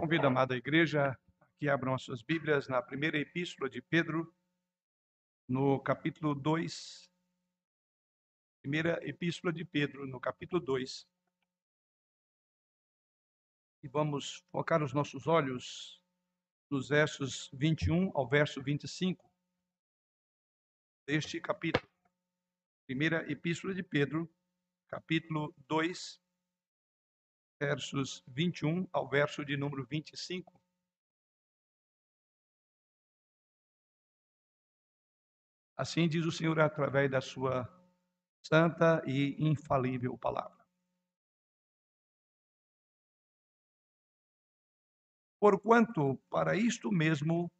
Convido a amada igreja que abram as suas Bíblias na primeira epístola de Pedro, no capítulo 2. Primeira epístola de Pedro, no capítulo 2. E vamos focar os nossos olhos nos versos 21 ao verso 25 deste capítulo. Primeira epístola de Pedro, capítulo 2, versos 21 ao verso de número 25. Assim diz o Senhor através da sua santa e infalível palavra. Porquanto para isto mesmo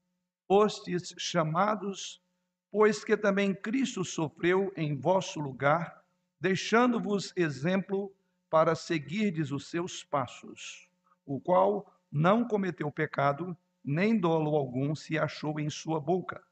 fostes chamados, pois que também Cristo sofreu em vosso lugar, deixando-vos exemplo para seguirdes os seus passos, o qual não cometeu pecado, nem dolo algum se achou em sua boca.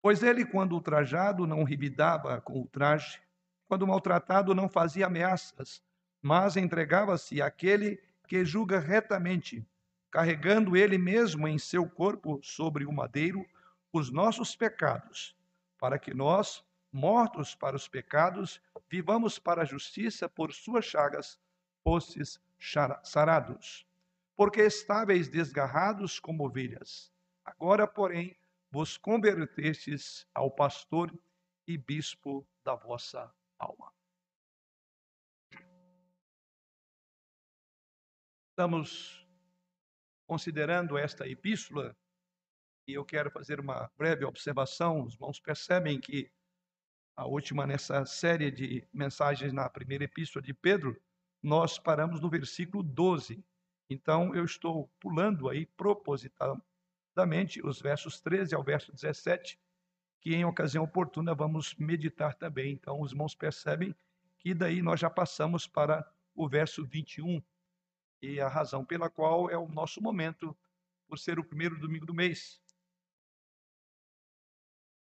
Pois ele, quando ultrajado, não revidava com ultraje, quando maltratado, não fazia ameaças, mas entregava-se àquele que julga retamente, carregando ele mesmo em seu corpo sobre o madeiro os nossos pecados, para que nós, mortos para os pecados, vivamos para a justiça, por suas chagas fostes sarados. Porque estáveis desgarrados como ovelhas. Agora, porém, vos convertestes ao pastor e bispo da vossa alma. Estamos considerando esta epístola e eu quero fazer uma breve observação. Os irmãos percebem que a última nessa série de mensagens na primeira epístola de Pedro, nós paramos no versículo 12. Então, eu estou pulando aí propositadamente os versos 13 ao verso 17, que em ocasião oportuna vamos meditar também. Então, os irmãos percebem que daí nós já passamos para o verso 21, e a razão pela qual é o nosso momento, por ser o primeiro domingo do mês.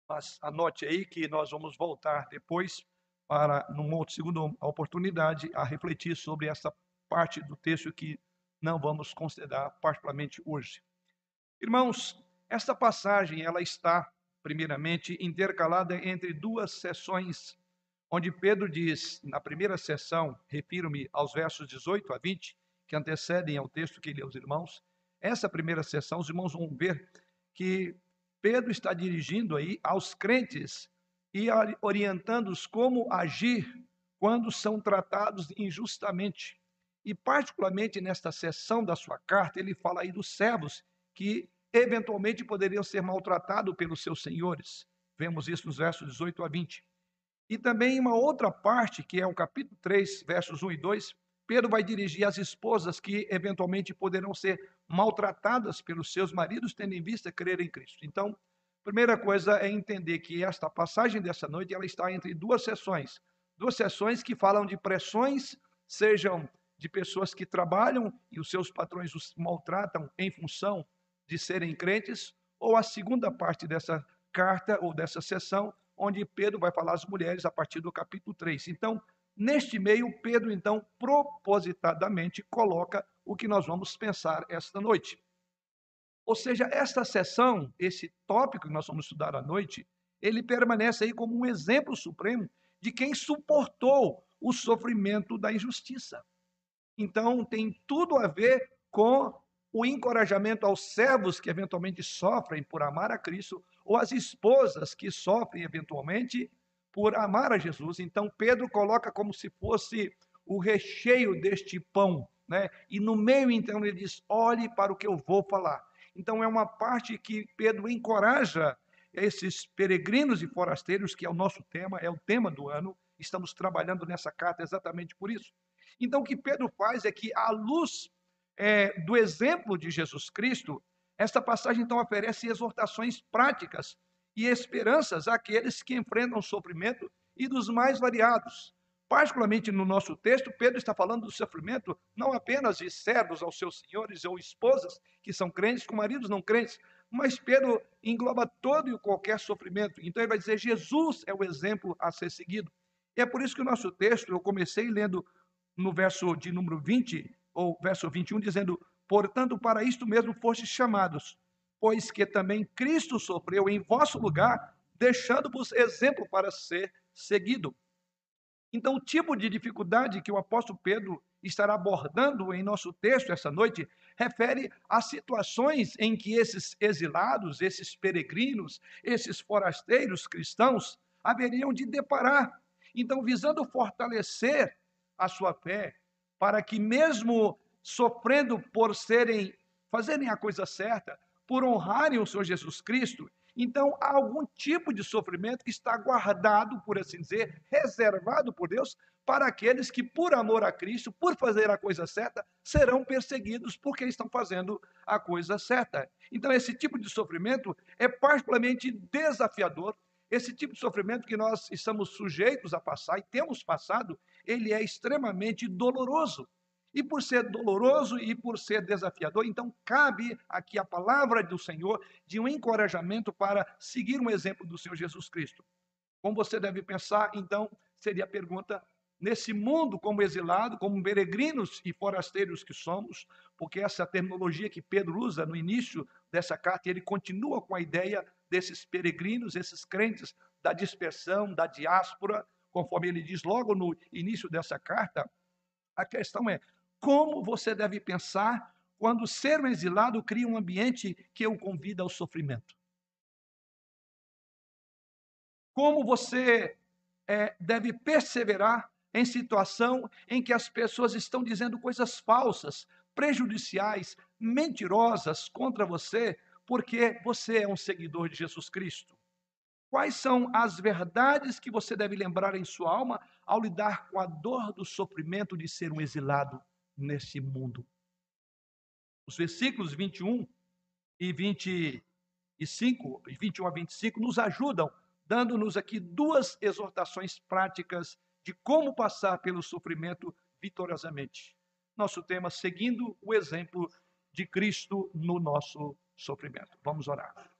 Mas anote aí que nós vamos voltar depois para, numa outra segunda oportunidade, a refletir sobre essa parte do texto que não vamos considerar particularmente hoje. Irmãos, esta passagem ela está primeiramente intercalada entre duas sessões, onde Pedro diz, na primeira sessão, refiro-me aos versos 18 a 20, que antecedem ao texto que li aos irmãos. Essa primeira sessão, os irmãos vão ver que Pedro está dirigindo aí aos crentes e orientando-os como agir quando são tratados injustamente. E, particularmente nesta seção da sua carta, ele fala aí dos servos que eventualmente poderiam ser maltratados pelos seus senhores. Vemos isso nos versos 18 a 20. E também uma outra parte, que é o capítulo 3, versos 1 e 2, Pedro vai dirigir às esposas que eventualmente poderão ser maltratadas pelos seus maridos, tendo em vista crer em Cristo. Então, primeira coisa é entender que esta passagem dessa noite ela está entre duas sessões, duas sessões que falam de pressões, sejam de pessoas que trabalham e os seus patrões os maltratam em função de serem crentes, ou a segunda parte dessa carta ou dessa sessão, onde Pedro vai falar às mulheres a partir do capítulo 3. Então, Neste meio, Pedro, então, propositadamente coloca o que nós vamos pensar esta noite. Ou seja, esta sessão, esse tópico que nós vamos estudar à noite, ele permanece aí como um exemplo supremo de quem suportou o sofrimento da injustiça. Então, tem tudo a ver com o encorajamento aos servos que eventualmente sofrem por amar a Cristo, ou às esposas que sofrem eventualmente por amar a Jesus. Então Pedro coloca como se fosse o recheio deste pão, né? E no meio então ele diz: "Olhe para o que eu vou falar". Então é uma parte que Pedro encoraja esses peregrinos e forasteiros, que é o nosso tema, é o tema do ano. Estamos trabalhando nessa carta exatamente por isso. Então, o que Pedro faz é que, à luz é, do exemplo de Jesus Cristo, esta passagem então oferece exortações práticas e esperanças àqueles que enfrentam sofrimento e dos mais variados. Particularmente no nosso texto, Pedro está falando do sofrimento não apenas de servos aos seus senhores ou esposas que são crentes com maridos não crentes, mas Pedro engloba todo e qualquer sofrimento. Então ele vai dizer: Jesus é o exemplo a ser seguido. E é por isso que o nosso texto, eu comecei lendo no verso de número 20, ou verso 21, dizendo: Portanto, para isto mesmo fostes chamados, pois que também Cristo sofreu em vosso lugar, deixando-vos exemplo para ser seguido. Então, o tipo de dificuldade que o apóstolo Pedro estará abordando em nosso texto essa noite refere a situações em que esses exilados, esses peregrinos, esses forasteiros cristãos haveriam de deparar. Então, visando fortalecer a sua fé, para que mesmo sofrendo por serem fazerem a coisa certa, por honrarem o Senhor Jesus Cristo, então há algum tipo de sofrimento que está guardado, por assim dizer, reservado por Deus para aqueles que, por amor a Cristo, por fazer a coisa certa, serão perseguidos porque estão fazendo a coisa certa. Então, esse tipo de sofrimento é particularmente desafiador. Esse tipo de sofrimento que nós estamos sujeitos a passar e temos passado, ele é extremamente doloroso. E por ser doloroso e por ser desafiador, então cabe aqui a palavra do Senhor de um encorajamento para seguir um exemplo do Senhor Jesus Cristo. Como você deve pensar, então, seria a pergunta: nesse mundo como exilado, como peregrinos e forasteiros que somos, porque essa terminologia que Pedro usa no início dessa carta, ele continua com a ideia desses peregrinos, esses crentes da dispersão, da diáspora, conforme ele diz logo no início dessa carta. A questão é como você deve pensar quando ser um exilado cria um ambiente que o convida ao sofrimento. Como você é, deve perseverar em situação em que as pessoas estão dizendo coisas falsas, prejudiciais, mentirosas contra você, porque você é um seguidor de Jesus Cristo. Quais são as verdades que você deve lembrar em sua alma ao lidar com a dor do sofrimento de ser um exilado nesse mundo? Os versículos 21 e 25, 21 a 25 nos ajudam, dando-nos aqui duas exortações práticas de como passar pelo sofrimento vitoriosamente. Nosso tema, seguindo o exemplo de Cristo no nosso sofrimento. Vamos orar.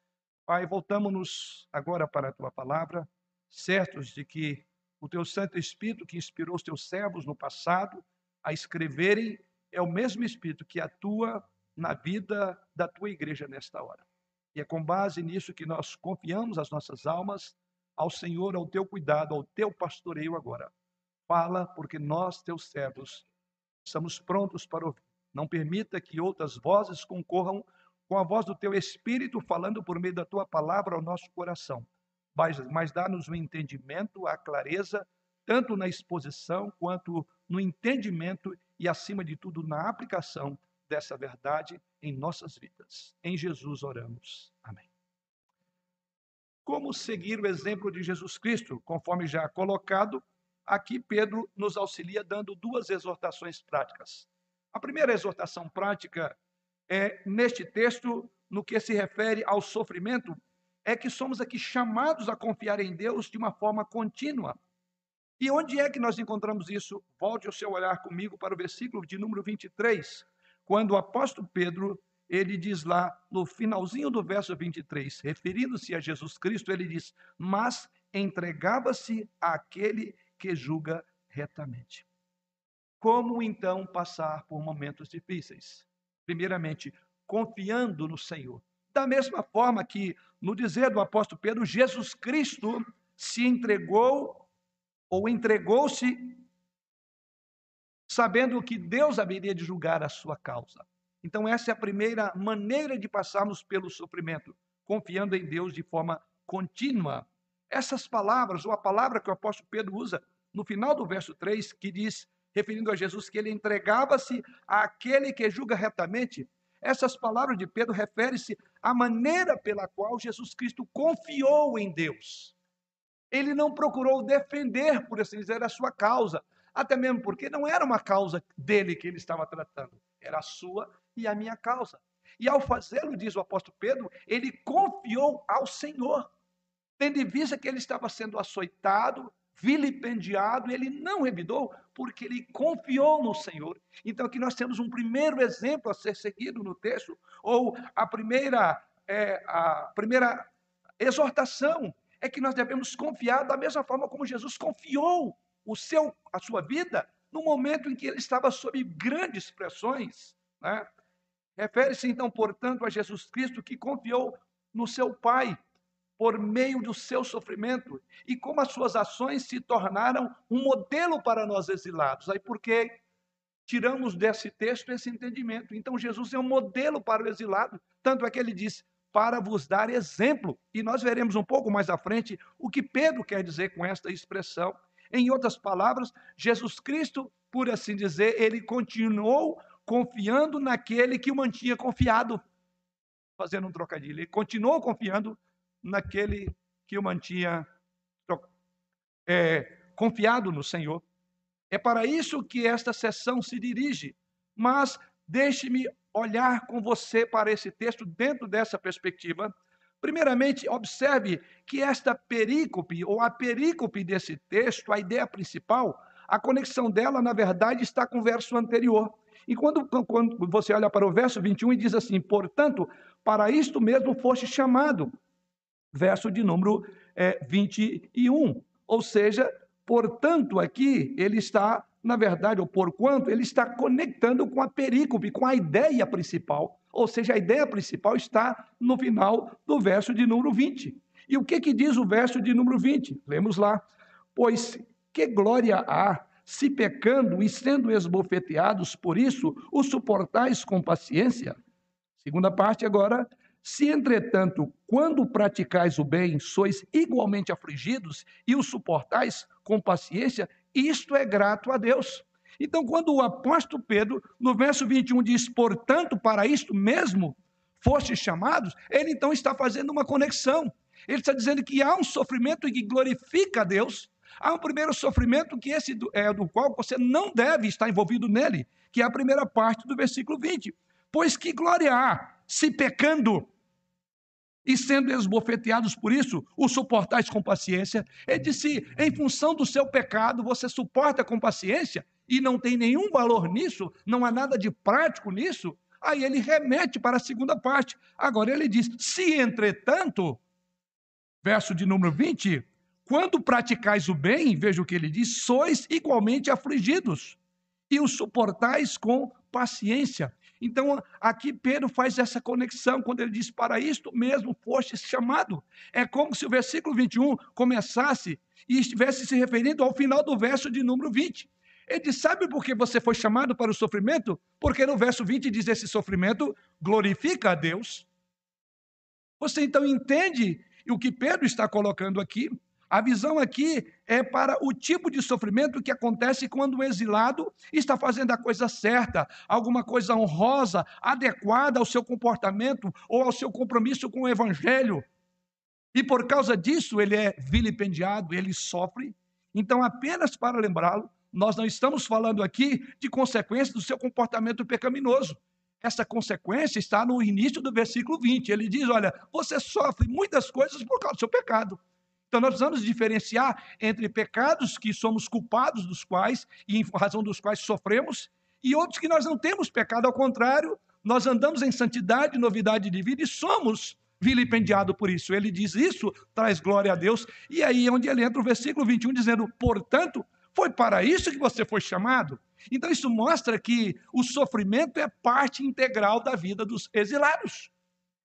Pai, voltamos-nos agora para a tua palavra, certos de que o teu Santo Espírito que inspirou os teus servos no passado a escreverem é o mesmo Espírito que atua na vida da tua igreja nesta hora. E é com base nisso que nós confiamos as nossas almas ao Senhor, ao teu cuidado, ao teu pastoreio agora. Fala, porque nós, teus servos, estamos prontos para ouvir. Não permita que outras vozes concorram com a voz do teu Espírito falando por meio da tua palavra ao nosso coração. Mas, mas dá-nos o entendimento, a clareza, tanto na exposição quanto no entendimento e, acima de tudo, na aplicação dessa verdade em nossas vidas. Em Jesus oramos. Amém. Como seguir o exemplo de Jesus Cristo, conforme já colocado, Aqui Pedro nos auxilia dando duas exortações práticas. A primeira exortação prática é neste texto, no que se refere ao sofrimento, é que somos aqui chamados a confiar em Deus de uma forma contínua. E onde é que nós encontramos isso? Volte o seu olhar comigo para o versículo de número 23, quando o apóstolo Pedro, ele diz lá no finalzinho do verso 23, referindo-se a Jesus Cristo, ele diz: "Mas entregava-se àquele que julga retamente. Como então passar por momentos difíceis? Primeiramente, confiando no Senhor. Da mesma forma que, no dizer do apóstolo Pedro, Jesus Cristo se entregou ou entregou-se sabendo que Deus haveria de julgar a sua causa. Então, essa é a primeira maneira de passarmos pelo sofrimento, confiando em Deus de forma contínua, essas palavras, ou a palavra que o apóstolo Pedro usa no final do verso 3, que diz, referindo a Jesus, que ele entregava-se àquele que julga retamente, essas palavras de Pedro referem-se à maneira pela qual Jesus Cristo confiou em Deus. Ele não procurou defender, por assim dizer, a sua causa, até mesmo porque não era uma causa dele que ele estava tratando, era a sua e a minha causa. E ao fazê-lo, diz o apóstolo Pedro, ele confiou ao Senhor tendo em vista que ele estava sendo açoitado, vilipendiado, ele não revidou, porque ele confiou no Senhor. Então aqui nós temos um primeiro exemplo a ser seguido no texto, ou a primeira, é, a primeira exortação é que nós devemos confiar da mesma forma como Jesus confiou o seu, a sua vida no momento em que ele estava sob grandes pressões. Né? Refere-se então, portanto, a Jesus Cristo que confiou no seu Pai por meio do seu sofrimento e como as suas ações se tornaram um modelo para nós exilados. Aí porque tiramos desse texto esse entendimento. Então Jesus é um modelo para o exilado, tanto é que ele diz: "Para vos dar exemplo". E nós veremos um pouco mais à frente o que Pedro quer dizer com esta expressão. Em outras palavras, Jesus Cristo, por assim dizer, ele continuou confiando naquele que o mantinha confiado. Fazendo um trocadilho, ele continuou confiando naquele que o mantinha é, confiado no Senhor. É para isso que esta sessão se dirige. Mas deixe-me olhar com você para esse texto dentro dessa perspectiva. Primeiramente, observe que esta perícope, ou a perícope desse texto, a ideia principal, a conexão dela, na verdade, está com o verso anterior. E quando, quando você olha para o verso 21 e diz assim: Portanto, para isto mesmo foste chamado. Verso de número é, 21. Ou seja, portanto, aqui ele está, na verdade, ou porquanto, ele está conectando com a perícope, com a ideia principal. Ou seja, a ideia principal está no final do verso de número 20. E o que, que diz o verso de número 20? Lemos lá. Pois que glória há se pecando e sendo esbofeteados por isso, o suportais com paciência? Segunda parte agora. Se, entretanto, quando praticais o bem, sois igualmente afligidos e o suportais com paciência, isto é grato a Deus. Então, quando o apóstolo Pedro, no verso 21, diz: Portanto, para isto mesmo fostes chamados, ele então está fazendo uma conexão. Ele está dizendo que há um sofrimento que glorifica a Deus, Há um primeiro sofrimento que esse é do qual você não deve estar envolvido nele, que é a primeira parte do versículo 20. Pois que glória há se pecando e sendo esbofeteados por isso, o suportais com paciência. Ele disse: em função do seu pecado, você suporta com paciência e não tem nenhum valor nisso, não há nada de prático nisso. Aí ele remete para a segunda parte. Agora ele diz: se entretanto, verso de número 20, quando praticais o bem, veja o que ele diz, sois igualmente afligidos e o suportais com paciência. Então, aqui Pedro faz essa conexão quando ele diz: Para isto mesmo foste chamado. É como se o versículo 21 começasse e estivesse se referindo ao final do verso de número 20. Ele diz: Sabe por que você foi chamado para o sofrimento? Porque no verso 20 diz: Esse sofrimento glorifica a Deus. Você então entende o que Pedro está colocando aqui? A visão aqui é para o tipo de sofrimento que acontece quando o exilado está fazendo a coisa certa, alguma coisa honrosa, adequada ao seu comportamento ou ao seu compromisso com o evangelho. E por causa disso ele é vilipendiado, ele sofre. Então, apenas para lembrá-lo, nós não estamos falando aqui de consequências do seu comportamento pecaminoso. Essa consequência está no início do versículo 20. Ele diz: Olha, você sofre muitas coisas por causa do seu pecado. Então, nós precisamos diferenciar entre pecados que somos culpados dos quais e em razão dos quais sofremos, e outros que nós não temos pecado, ao contrário, nós andamos em santidade, novidade de vida e somos vilipendiados por isso. Ele diz isso, traz glória a Deus, e aí é onde ele entra o versículo 21 dizendo: portanto, foi para isso que você foi chamado. Então, isso mostra que o sofrimento é parte integral da vida dos exilados.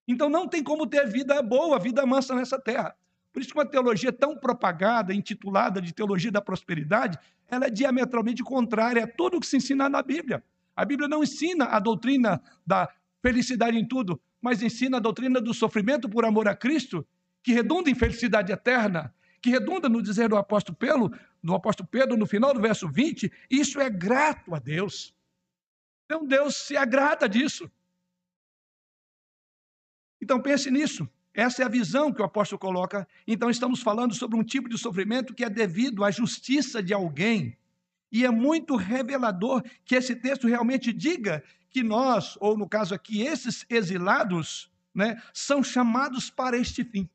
Então, não tem como ter vida boa, vida mansa nessa terra. Por isso que uma teologia tão propagada, intitulada de teologia da prosperidade, ela é diametralmente contrária a tudo o que se ensina na Bíblia. A Bíblia não ensina a doutrina da felicidade em tudo, mas ensina a doutrina do sofrimento por amor a Cristo, que redunda em felicidade eterna, que redunda no dizer do apóstolo Pedro, do apóstolo Pedro no final do verso 20, isso é grato a Deus. Então Deus se agrada disso. Então pense nisso. Essa é a visão que o apóstolo coloca. Então, estamos falando sobre um tipo de sofrimento que é devido à justiça de alguém. E é muito revelador que esse texto realmente diga que nós, ou no caso aqui, esses exilados, né, são chamados para este fim.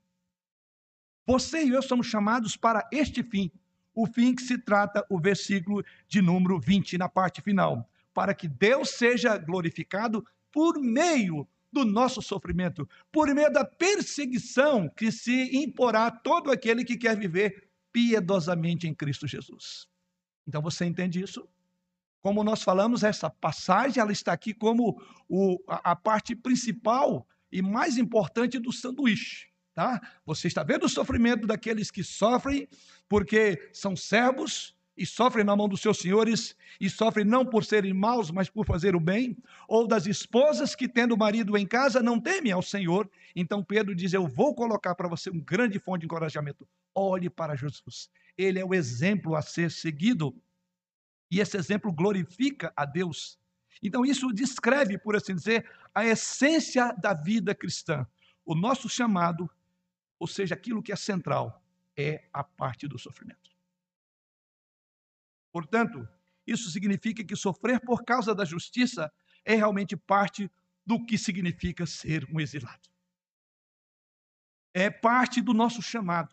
Você e eu somos chamados para este fim. O fim que se trata o versículo de número 20, na parte final. Para que Deus seja glorificado por meio do nosso sofrimento, por meio da perseguição que se imporá a todo aquele que quer viver piedosamente em Cristo Jesus. Então você entende isso? Como nós falamos, essa passagem ela está aqui como o, a, a parte principal e mais importante do sanduíche. Tá? Você está vendo o sofrimento daqueles que sofrem porque são servos e sofrem na mão dos seus senhores e sofrem não por serem maus, mas por fazer o bem, ou das esposas que tendo o marido em casa não temem ao Senhor. Então Pedro diz: "Eu vou colocar para você um grande fonte de encorajamento. Olhe para Jesus. Ele é o exemplo a ser seguido. E esse exemplo glorifica a Deus. Então isso descreve, por assim dizer, a essência da vida cristã. O nosso chamado, ou seja, aquilo que é central, é a parte do sofrimento. Portanto, isso significa que sofrer por causa da justiça é realmente parte do que significa ser um exilado. É parte do nosso chamado.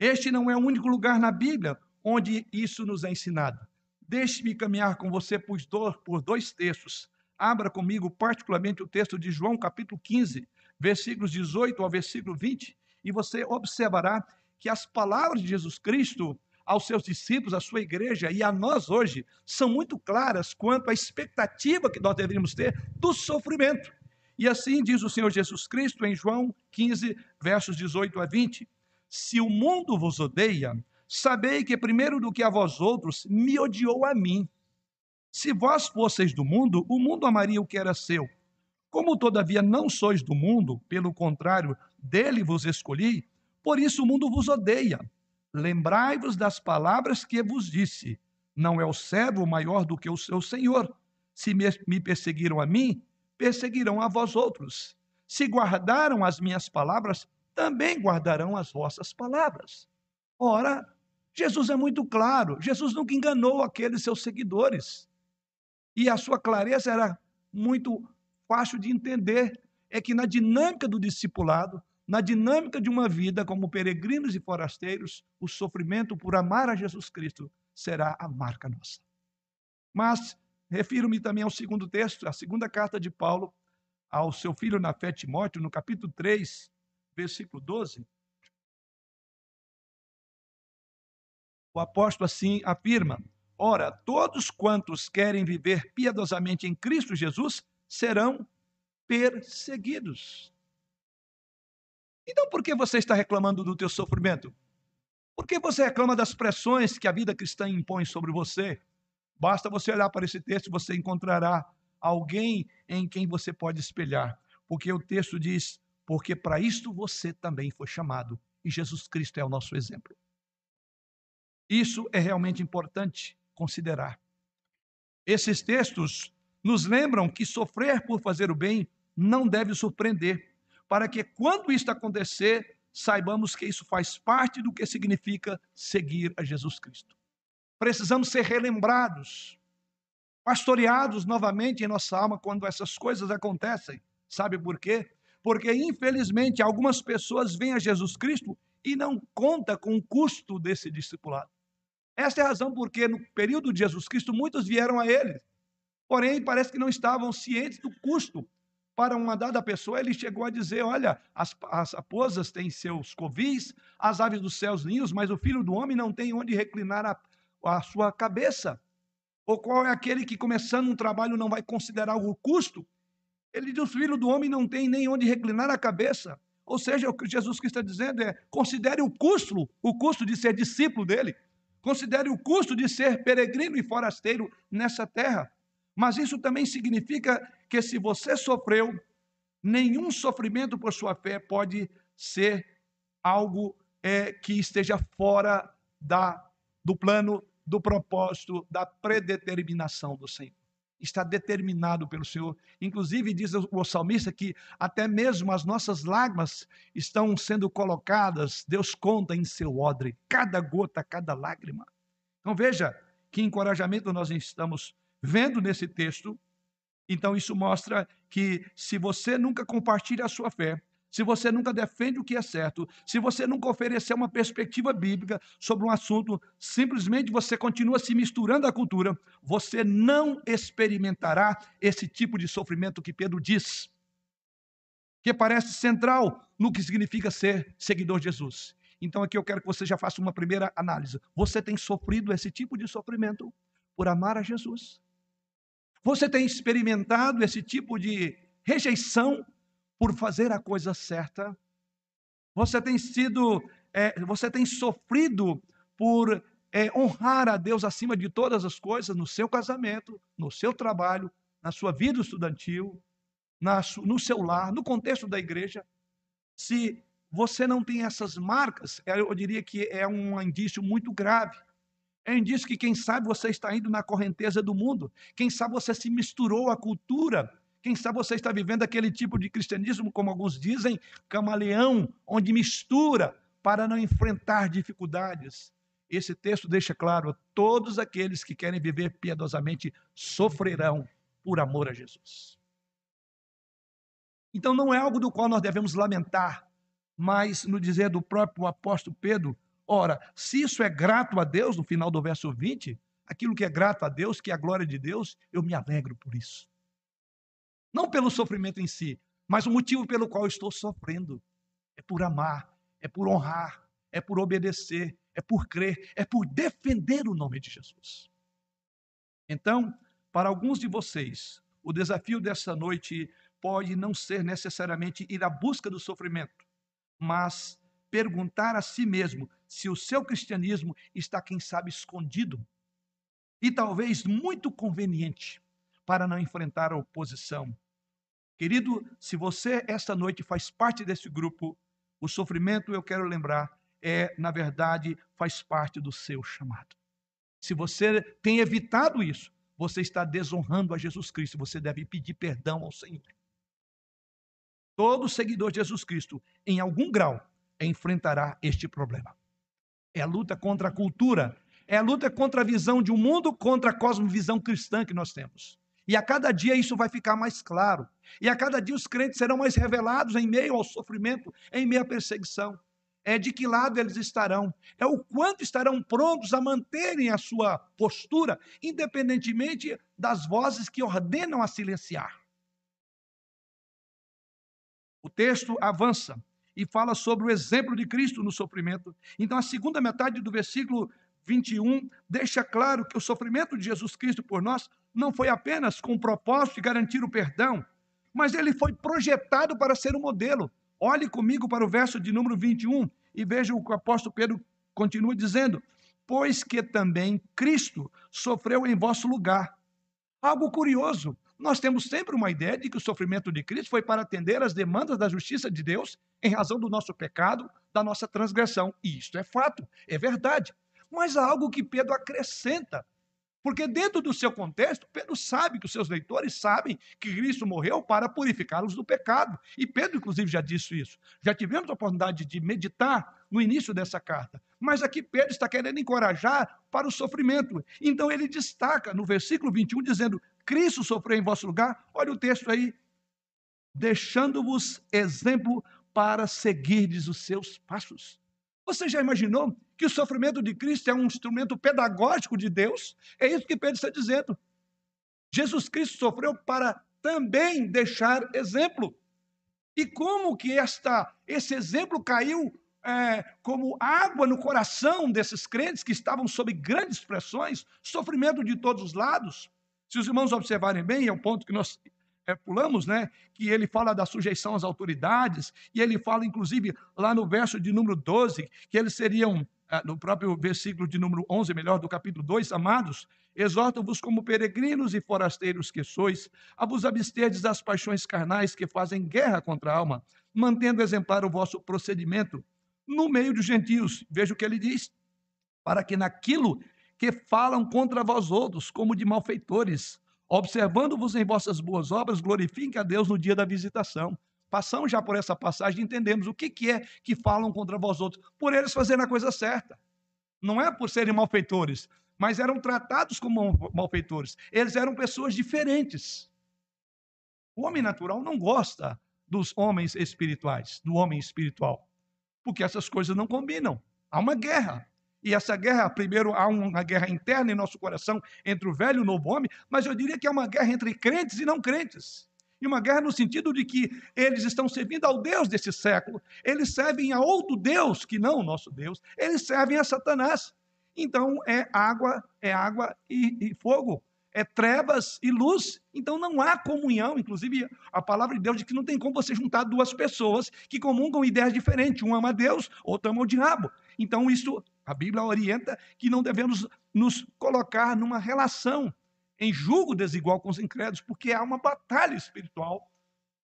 Este não é o único lugar na Bíblia onde isso nos é ensinado. Deixe-me caminhar com você por dois textos. Abra comigo, particularmente, o texto de João, capítulo 15, versículos 18 ao versículo 20, e você observará que as palavras de Jesus Cristo aos seus discípulos, à sua igreja e a nós hoje, são muito claras quanto à expectativa que nós deveríamos ter do sofrimento. E assim diz o Senhor Jesus Cristo em João 15, versos 18 a 20: Se o mundo vos odeia, sabei que primeiro do que a vós outros me odiou a mim. Se vós fosseis do mundo, o mundo amaria o que era seu. Como todavia não sois do mundo, pelo contrário, dele vos escolhi, por isso o mundo vos odeia. Lembrai-vos das palavras que vos disse: Não é o servo maior do que o seu senhor. Se me perseguiram a mim, perseguirão a vós outros. Se guardaram as minhas palavras, também guardarão as vossas palavras. Ora, Jesus é muito claro. Jesus nunca enganou aqueles seus seguidores. E a sua clareza era muito fácil de entender. É que na dinâmica do discipulado, na dinâmica de uma vida como peregrinos e forasteiros, o sofrimento por amar a Jesus Cristo será a marca nossa. Mas refiro-me também ao segundo texto, a segunda carta de Paulo ao seu filho na fé Timóteo, no capítulo 3, versículo 12. O apóstolo assim afirma: Ora, todos quantos querem viver piedosamente em Cristo Jesus serão perseguidos. Então, por que você está reclamando do teu sofrimento? Por que você reclama das pressões que a vida cristã impõe sobre você? Basta você olhar para esse texto você encontrará alguém em quem você pode espelhar. Porque o texto diz: porque para isto você também foi chamado. E Jesus Cristo é o nosso exemplo. Isso é realmente importante considerar. Esses textos nos lembram que sofrer por fazer o bem não deve surpreender para que quando isto acontecer, saibamos que isso faz parte do que significa seguir a Jesus Cristo. Precisamos ser relembrados, pastoreados novamente em nossa alma quando essas coisas acontecem. Sabe por quê? Porque infelizmente algumas pessoas vêm a Jesus Cristo e não conta com o custo desse discipulado. Esta é a razão porque no período de Jesus Cristo muitos vieram a ele, porém parece que não estavam cientes do custo para uma dada pessoa, ele chegou a dizer: Olha, as, as raposas têm seus covis, as aves dos céus ninhos, mas o filho do homem não tem onde reclinar a, a sua cabeça. Ou qual é aquele que, começando um trabalho, não vai considerar o custo? Ele diz: O filho do homem não tem nem onde reclinar a cabeça. Ou seja, o que Jesus Cristo está dizendo é: considere o custo, o custo de ser discípulo dele. Considere o custo de ser peregrino e forasteiro nessa terra. Mas isso também significa que se você sofreu, nenhum sofrimento por sua fé pode ser algo é, que esteja fora da, do plano, do propósito, da predeterminação do Senhor. Está determinado pelo Senhor. Inclusive, diz o salmista que até mesmo as nossas lágrimas estão sendo colocadas, Deus conta em seu odre, cada gota, cada lágrima. Então veja que encorajamento nós estamos vendo nesse texto, então isso mostra que se você nunca compartilha a sua fé, se você nunca defende o que é certo, se você nunca oferecer uma perspectiva bíblica sobre um assunto, simplesmente você continua se misturando à cultura, você não experimentará esse tipo de sofrimento que Pedro diz, que parece central no que significa ser seguidor de Jesus. Então aqui eu quero que você já faça uma primeira análise. Você tem sofrido esse tipo de sofrimento? por amar a Jesus? Você tem experimentado esse tipo de rejeição por fazer a coisa certa? Você tem sido, é, você tem sofrido por é, honrar a Deus acima de todas as coisas no seu casamento, no seu trabalho, na sua vida estudantil, na, no seu lar, no contexto da igreja. Se você não tem essas marcas, é, eu diria que é um indício muito grave. É indício que, quem sabe, você está indo na correnteza do mundo. Quem sabe você se misturou à cultura. Quem sabe você está vivendo aquele tipo de cristianismo, como alguns dizem, camaleão, onde mistura para não enfrentar dificuldades. Esse texto deixa claro: todos aqueles que querem viver piedosamente sofrerão por amor a Jesus. Então não é algo do qual nós devemos lamentar, mas no dizer do próprio apóstolo Pedro, ora, se isso é grato a Deus, no final do verso 20, aquilo que é grato a Deus, que é a glória de Deus, eu me alegro por isso. Não pelo sofrimento em si, mas o motivo pelo qual estou sofrendo é por amar, é por honrar, é por obedecer, é por crer, é por defender o nome de Jesus. Então, para alguns de vocês, o desafio dessa noite pode não ser necessariamente ir à busca do sofrimento, mas perguntar a si mesmo se o seu cristianismo está, quem sabe, escondido e talvez muito conveniente para não enfrentar a oposição. Querido, se você esta noite faz parte desse grupo, o sofrimento, eu quero lembrar, é, na verdade, faz parte do seu chamado. Se você tem evitado isso, você está desonrando a Jesus Cristo, você deve pedir perdão ao Senhor. Todo seguidor de Jesus Cristo, em algum grau, enfrentará este problema. É a luta contra a cultura, é a luta contra a visão de um mundo, contra a cosmovisão cristã que nós temos. E a cada dia isso vai ficar mais claro. E a cada dia os crentes serão mais revelados em meio ao sofrimento, em meio à perseguição. É de que lado eles estarão, é o quanto estarão prontos a manterem a sua postura, independentemente das vozes que ordenam a silenciar. O texto avança e fala sobre o exemplo de Cristo no sofrimento. Então, a segunda metade do versículo 21 deixa claro que o sofrimento de Jesus Cristo por nós não foi apenas com o propósito de garantir o perdão, mas ele foi projetado para ser um modelo. Olhe comigo para o verso de número 21 e veja o que o apóstolo Pedro continua dizendo: Pois que também Cristo sofreu em vosso lugar. Algo curioso, nós temos sempre uma ideia de que o sofrimento de Cristo foi para atender às demandas da justiça de Deus em razão do nosso pecado, da nossa transgressão. E isto é fato, é verdade. Mas há algo que Pedro acrescenta. Porque dentro do seu contexto, Pedro sabe que os seus leitores sabem que Cristo morreu para purificá-los do pecado. E Pedro, inclusive, já disse isso. Já tivemos a oportunidade de meditar no início dessa carta. Mas aqui Pedro está querendo encorajar para o sofrimento. Então ele destaca no versículo 21, dizendo: Cristo sofreu em vosso lugar, olha o texto aí, deixando-vos exemplo para seguirdes os seus passos. Você já imaginou que o sofrimento de Cristo é um instrumento pedagógico de Deus? É isso que Pedro está dizendo. Jesus Cristo sofreu para também deixar exemplo. E como que esta, esse exemplo caiu é, como água no coração desses crentes que estavam sob grandes pressões, sofrimento de todos os lados? Se os irmãos observarem bem, é um ponto que nós é, pulamos, né? Que ele fala da sujeição às autoridades, e ele fala, inclusive, lá no verso de número 12, que eles seriam, é, no próprio versículo de número 11, melhor, do capítulo 2, amados, exorto-vos como peregrinos e forasteiros que sois, a vos absterdes das paixões carnais que fazem guerra contra a alma, mantendo exemplar o vosso procedimento no meio dos gentios. Veja o que ele diz, para que naquilo que falam contra vós outros, como de malfeitores, observando-vos em vossas boas obras, glorifiquem a Deus no dia da visitação. Passamos já por essa passagem e entendemos o que, que é que falam contra vós outros, por eles fazerem a coisa certa. Não é por serem malfeitores, mas eram tratados como malfeitores. Eles eram pessoas diferentes. O homem natural não gosta dos homens espirituais, do homem espiritual, porque essas coisas não combinam. Há uma guerra. E essa guerra, primeiro, há uma guerra interna em nosso coração entre o velho e o novo homem, mas eu diria que é uma guerra entre crentes e não crentes. E uma guerra no sentido de que eles estão servindo ao Deus desse século, eles servem a outro Deus que não o nosso Deus, eles servem a Satanás. então é água, é água e, e fogo é trevas e luz, então não há comunhão. Inclusive, a palavra de Deus diz que não tem como você juntar duas pessoas que comungam ideias diferentes. Um ama Deus, outro ama o diabo. Então, isso, a Bíblia orienta que não devemos nos colocar numa relação em julgo desigual com os incrédulos, porque há uma batalha espiritual.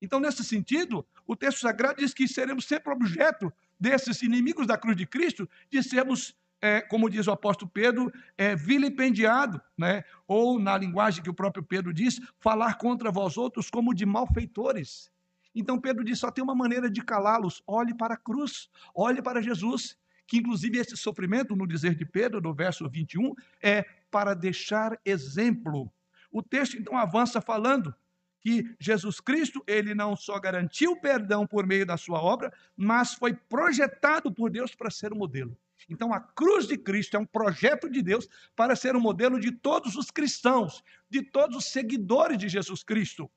Então, nesse sentido, o texto sagrado diz que seremos sempre objeto desses inimigos da cruz de Cristo, de sermos é, como diz o apóstolo Pedro, é, vilipendiado, né? ou na linguagem que o próprio Pedro diz, falar contra vós outros como de malfeitores. Então Pedro diz: só tem uma maneira de calá-los, olhe para a cruz, olhe para Jesus, que inclusive esse sofrimento, no dizer de Pedro, no verso 21, é para deixar exemplo. O texto então avança falando que Jesus Cristo, ele não só garantiu perdão por meio da sua obra, mas foi projetado por Deus para ser o modelo. Então, a cruz de Cristo é um projeto de Deus para ser o um modelo de todos os cristãos, de todos os seguidores de Jesus Cristo.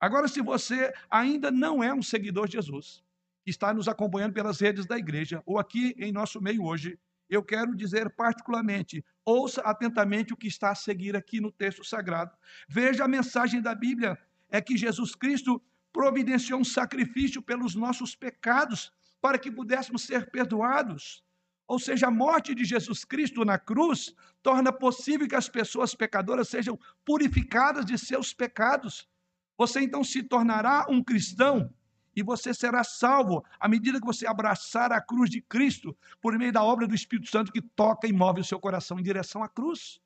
Agora, se você ainda não é um seguidor de Jesus, está nos acompanhando pelas redes da igreja ou aqui em nosso meio hoje, eu quero dizer particularmente, ouça atentamente o que está a seguir aqui no texto sagrado. Veja a mensagem da Bíblia, é que Jesus Cristo providenciou um sacrifício pelos nossos pecados para que pudéssemos ser perdoados. Ou seja, a morte de Jesus Cristo na cruz torna possível que as pessoas pecadoras sejam purificadas de seus pecados. Você então se tornará um cristão e você será salvo à medida que você abraçar a cruz de Cristo por meio da obra do Espírito Santo que toca e move o seu coração em direção à cruz.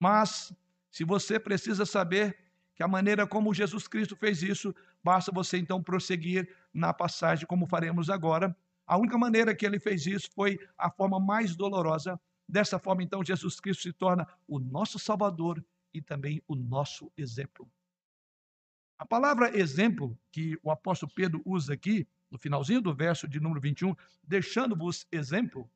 Mas, se você precisa saber que a maneira como Jesus Cristo fez isso, basta você então prosseguir na passagem, como faremos agora, a única maneira que ele fez isso foi a forma mais dolorosa. Dessa forma, então, Jesus Cristo se torna o nosso Salvador e também o nosso exemplo. A palavra exemplo que o apóstolo Pedro usa aqui, no finalzinho do verso de número 21, deixando-vos exemplo,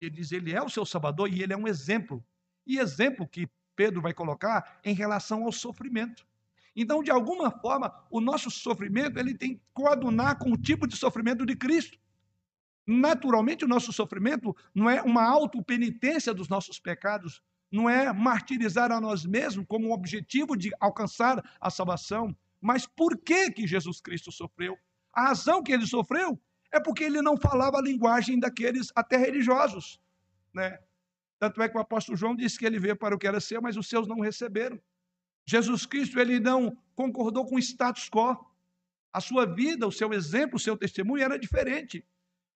ele diz: Ele é o seu Salvador e ele é um exemplo. E exemplo que Pedro vai colocar em relação ao sofrimento. Então, de alguma forma, o nosso sofrimento ele tem que coadunar com o tipo de sofrimento de Cristo. Naturalmente, o nosso sofrimento não é uma autopenitência dos nossos pecados, não é martirizar a nós mesmos como um objetivo de alcançar a salvação. Mas por que, que Jesus Cristo sofreu? A razão que ele sofreu é porque ele não falava a linguagem daqueles até religiosos. Né? Tanto é que o apóstolo João disse que ele veio para o que era seu, mas os seus não receberam. Jesus Cristo ele não concordou com o status quo. A sua vida, o seu exemplo, o seu testemunho era diferente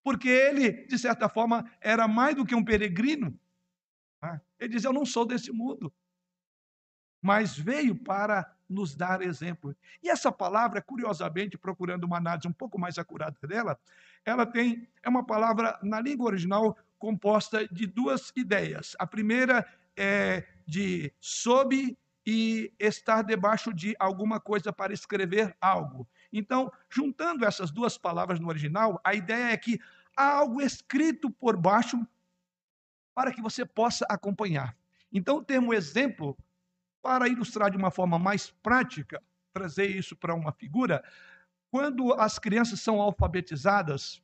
porque ele, de certa forma, era mais do que um peregrino. Né? Ele diz: Eu não sou desse mundo, mas veio para nos dar exemplo. E essa palavra, curiosamente, procurando uma análise um pouco mais acurada dela, ela tem é uma palavra na língua original composta de duas ideias. A primeira é de sob e estar debaixo de alguma coisa para escrever algo. Então, juntando essas duas palavras no original, a ideia é que há algo escrito por baixo para que você possa acompanhar. Então, temos um exemplo para ilustrar de uma forma mais prática, trazer isso para uma figura. Quando as crianças são alfabetizadas,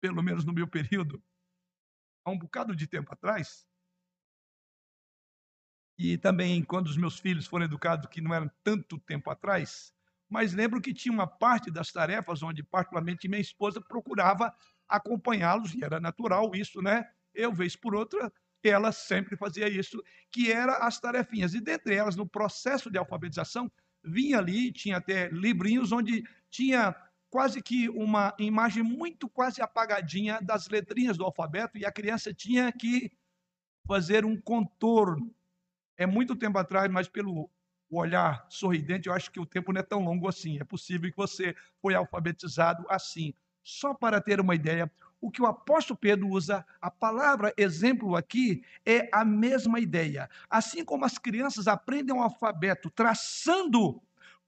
pelo menos no meu período, há um bocado de tempo atrás, e também quando os meus filhos foram educados, que não era tanto tempo atrás, mas lembro que tinha uma parte das tarefas onde, particularmente, minha esposa procurava acompanhá-los, e era natural isso, né? Eu, vez por outra, ela sempre fazia isso, que era as tarefinhas. E dentre elas, no processo de alfabetização, vinha ali, tinha até livrinhos onde tinha quase que uma imagem muito quase apagadinha das letrinhas do alfabeto, e a criança tinha que fazer um contorno. É muito tempo atrás, mas pelo olhar sorridente, eu acho que o tempo não é tão longo assim. É possível que você foi alfabetizado assim. Só para ter uma ideia, o que o apóstolo Pedro usa, a palavra exemplo aqui, é a mesma ideia. Assim como as crianças aprendem o alfabeto traçando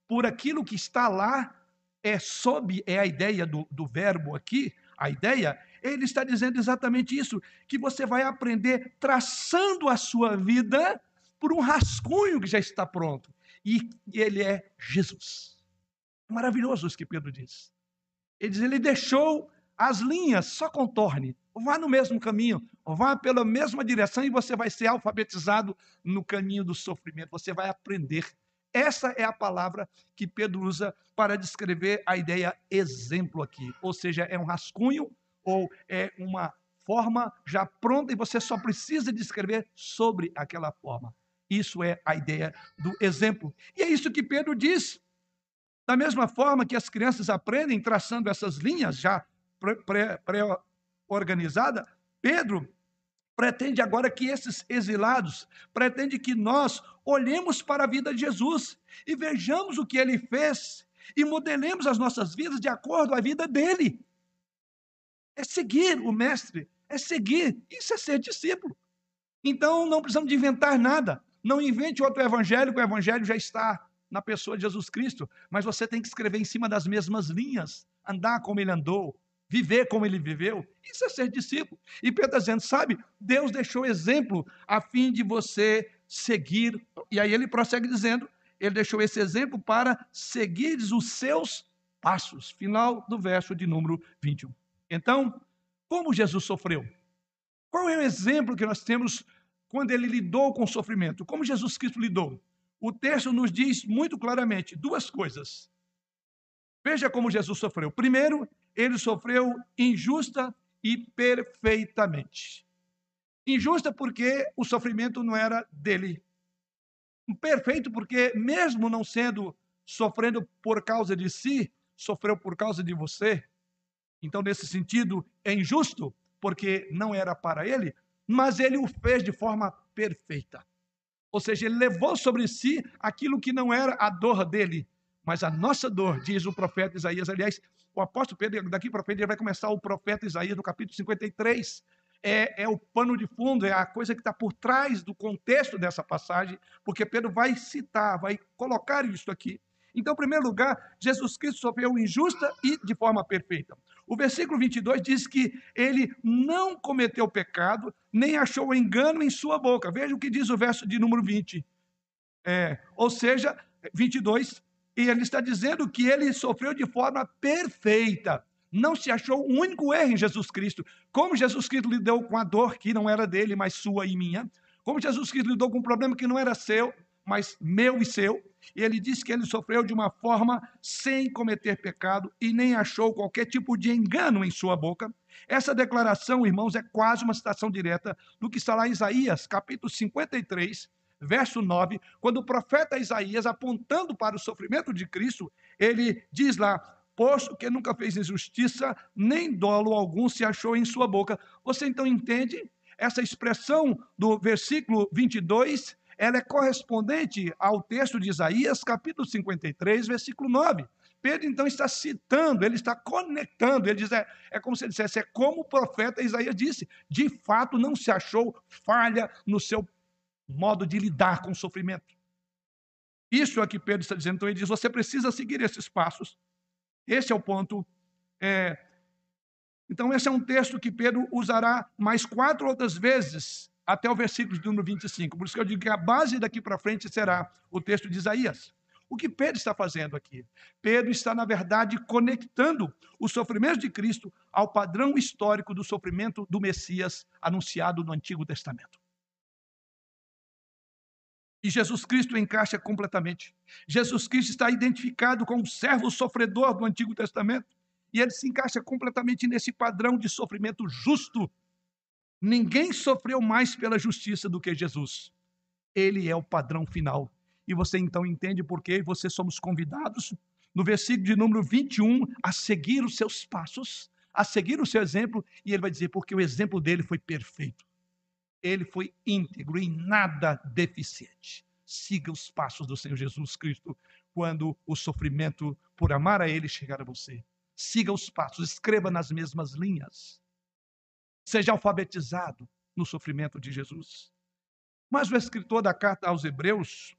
por aquilo que está lá, é sob, é a ideia do, do verbo aqui, a ideia, ele está dizendo exatamente isso, que você vai aprender traçando a sua vida por um rascunho que já está pronto. E ele é Jesus. Maravilhoso isso que Pedro diz. Ele diz: ele deixou as linhas, só contorne. vá no mesmo caminho, vá pela mesma direção e você vai ser alfabetizado no caminho do sofrimento, você vai aprender. Essa é a palavra que Pedro usa para descrever a ideia exemplo aqui, ou seja, é um rascunho ou é uma forma já pronta e você só precisa descrever sobre aquela forma. Isso é a ideia do exemplo. E é isso que Pedro diz. Da mesma forma que as crianças aprendem traçando essas linhas já pré-organizada, Pedro pretende agora que esses exilados, pretende que nós olhemos para a vida de Jesus e vejamos o que ele fez e modelemos as nossas vidas de acordo à vida dele. É seguir o mestre, é seguir, isso é ser discípulo. Então não precisamos de inventar nada. Não invente outro evangelho, o evangelho já está na pessoa de Jesus Cristo, mas você tem que escrever em cima das mesmas linhas, andar como ele andou, viver como ele viveu. Isso é ser discípulo. E Pedro está dizendo, sabe, Deus deixou exemplo a fim de você seguir. E aí ele prossegue dizendo, ele deixou esse exemplo para seguir os seus passos. Final do verso de número 21. Então, como Jesus sofreu? Qual é o exemplo que nós temos quando ele lidou com o sofrimento. Como Jesus Cristo lidou? O texto nos diz muito claramente duas coisas. Veja como Jesus sofreu. Primeiro, ele sofreu injusta e perfeitamente. Injusta porque o sofrimento não era dele. Perfeito porque, mesmo não sendo sofrendo por causa de si, sofreu por causa de você. Então, nesse sentido, é injusto porque não era para ele, mas ele o fez de forma perfeita. Ou seja, ele levou sobre si aquilo que não era a dor dele, mas a nossa dor, diz o profeta Isaías. Aliás, o apóstolo Pedro, daqui para frente, ele vai começar o profeta Isaías no capítulo 53. É, é o pano de fundo, é a coisa que está por trás do contexto dessa passagem, porque Pedro vai citar, vai colocar isso aqui. Então, em primeiro lugar, Jesus Cristo sofreu injusta e de forma perfeita. O versículo 22 diz que ele não cometeu pecado, nem achou engano em sua boca. Veja o que diz o verso de número 20. É, ou seja, 22, e ele está dizendo que ele sofreu de forma perfeita. Não se achou um único erro em Jesus Cristo. Como Jesus Cristo lidou com a dor que não era dele, mas sua e minha. Como Jesus Cristo lidou com um problema que não era seu, mas meu e seu. E ele disse que ele sofreu de uma forma sem cometer pecado e nem achou qualquer tipo de engano em sua boca. Essa declaração, irmãos, é quase uma citação direta do que está lá em Isaías, capítulo 53, verso 9, quando o profeta Isaías, apontando para o sofrimento de Cristo, ele diz lá: Posto que nunca fez injustiça, nem dolo algum se achou em sua boca. Você então entende? Essa expressão do versículo 22 ela é correspondente ao texto de Isaías, capítulo 53, versículo 9. Pedro então está citando, ele está conectando, ele diz, é, é como se ele dissesse, é como o profeta Isaías disse, de fato não se achou falha no seu modo de lidar com o sofrimento. Isso é o que Pedro está dizendo, então ele diz, você precisa seguir esses passos. Esse é o ponto. É... Então esse é um texto que Pedro usará mais quatro outras vezes até o versículo de número 25. Por isso que eu digo que a base daqui para frente será o texto de Isaías. O que Pedro está fazendo aqui? Pedro está, na verdade, conectando o sofrimento de Cristo ao padrão histórico do sofrimento do Messias anunciado no Antigo Testamento. E Jesus Cristo encaixa completamente. Jesus Cristo está identificado como servo sofredor do Antigo Testamento. E ele se encaixa completamente nesse padrão de sofrimento justo Ninguém sofreu mais pela justiça do que Jesus. Ele é o padrão final. E você então entende por que você somos convidados, no versículo de número 21, a seguir os seus passos, a seguir o seu exemplo, e ele vai dizer, porque o exemplo dele foi perfeito. Ele foi íntegro, em nada deficiente. Siga os passos do Senhor Jesus Cristo quando o sofrimento por amar a Ele chegar a você. Siga os passos, escreva nas mesmas linhas seja alfabetizado no sofrimento de Jesus. Mas o escritor da carta aos Hebreus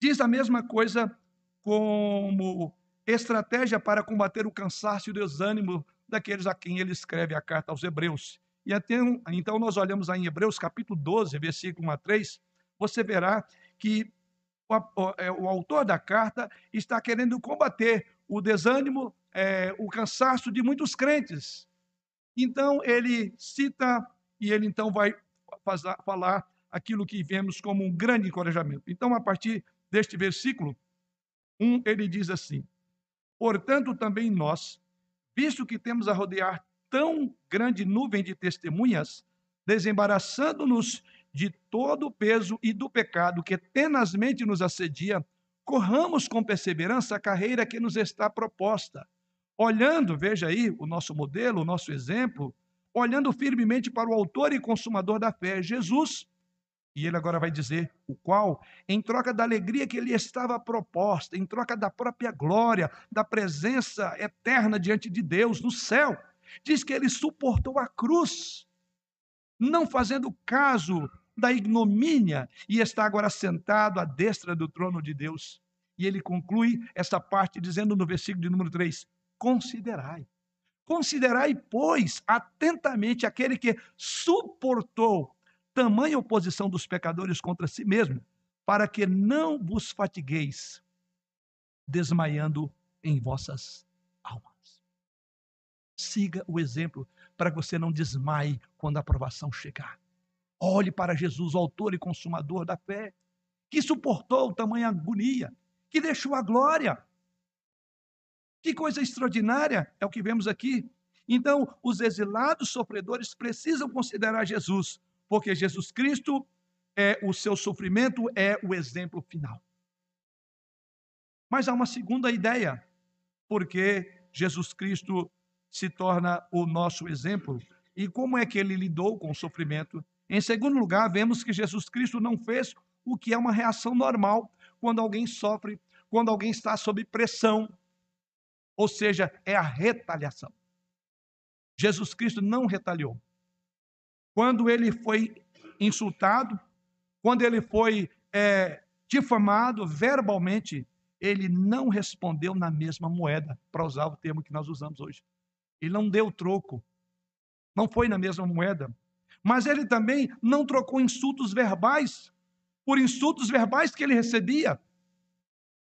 diz a mesma coisa como estratégia para combater o cansaço e o desânimo daqueles a quem ele escreve a carta aos Hebreus. E até, então nós olhamos aí em Hebreus capítulo 12, versículo 1 a 3, você verá que o, o, é, o autor da carta está querendo combater o desânimo, é, o cansaço de muitos crentes Então, ele cita e ele então vai falar aquilo que vemos como um grande encorajamento. Então, a partir deste versículo 1, ele diz assim: Portanto, também nós, visto que temos a rodear tão grande nuvem de testemunhas, desembaraçando-nos de todo o peso e do pecado que tenazmente nos assedia, corramos com perseverança a carreira que nos está proposta. Olhando, veja aí o nosso modelo, o nosso exemplo, olhando firmemente para o autor e consumador da fé, Jesus. E ele agora vai dizer o qual, em troca da alegria que lhe estava proposta, em troca da própria glória, da presença eterna diante de Deus no céu, diz que ele suportou a cruz, não fazendo caso da ignomínia e está agora sentado à destra do trono de Deus. E ele conclui essa parte dizendo no versículo de número 3: Considerai. Considerai, pois, atentamente aquele que suportou tamanha oposição dos pecadores contra si mesmo, para que não vos fatigueis, desmaiando em vossas. Siga o exemplo para que você não desmaie quando a aprovação chegar. Olhe para Jesus, o autor e consumador da fé, que suportou tamanha agonia, que deixou a glória. Que coisa extraordinária é o que vemos aqui. Então, os exilados sofredores precisam considerar Jesus, porque Jesus Cristo é o seu sofrimento é o exemplo final. Mas há uma segunda ideia, porque Jesus Cristo se torna o nosso exemplo. E como é que ele lidou com o sofrimento? Em segundo lugar, vemos que Jesus Cristo não fez o que é uma reação normal quando alguém sofre, quando alguém está sob pressão. Ou seja, é a retaliação. Jesus Cristo não retaliou. Quando ele foi insultado, quando ele foi é, difamado verbalmente, ele não respondeu na mesma moeda, para usar o termo que nós usamos hoje. Ele não deu troco. Não foi na mesma moeda. Mas ele também não trocou insultos verbais por insultos verbais que ele recebia.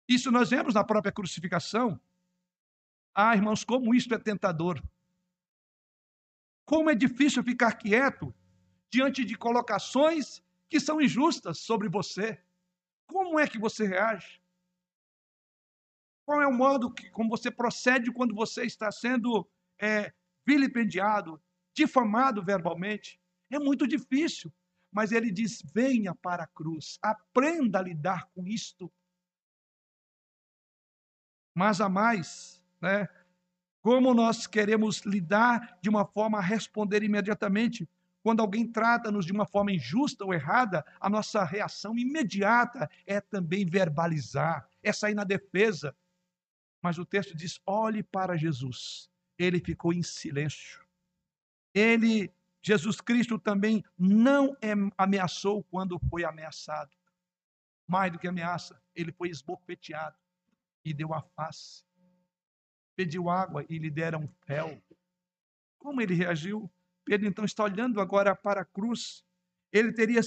Isso nós vemos na própria crucificação. Ah, irmãos, como isto é tentador. Como é difícil ficar quieto diante de colocações que são injustas sobre você. Como é que você reage? Qual é o modo que, como você procede quando você está sendo é, vilipendiado, difamado verbalmente? É muito difícil. Mas ele diz: venha para a cruz, aprenda a lidar com isto. Mas a mais, né? Como nós queremos lidar de uma forma a responder imediatamente. Quando alguém trata-nos de uma forma injusta ou errada, a nossa reação imediata é também verbalizar, é sair na defesa. Mas o texto diz: olhe para Jesus. Ele ficou em silêncio. Ele Jesus Cristo também não ameaçou quando foi ameaçado. Mais do que ameaça, ele foi esbofeteado e deu a face. Pediu água e lhe deram fel. Como ele reagiu? Pedro então está olhando agora para a cruz. Ele teria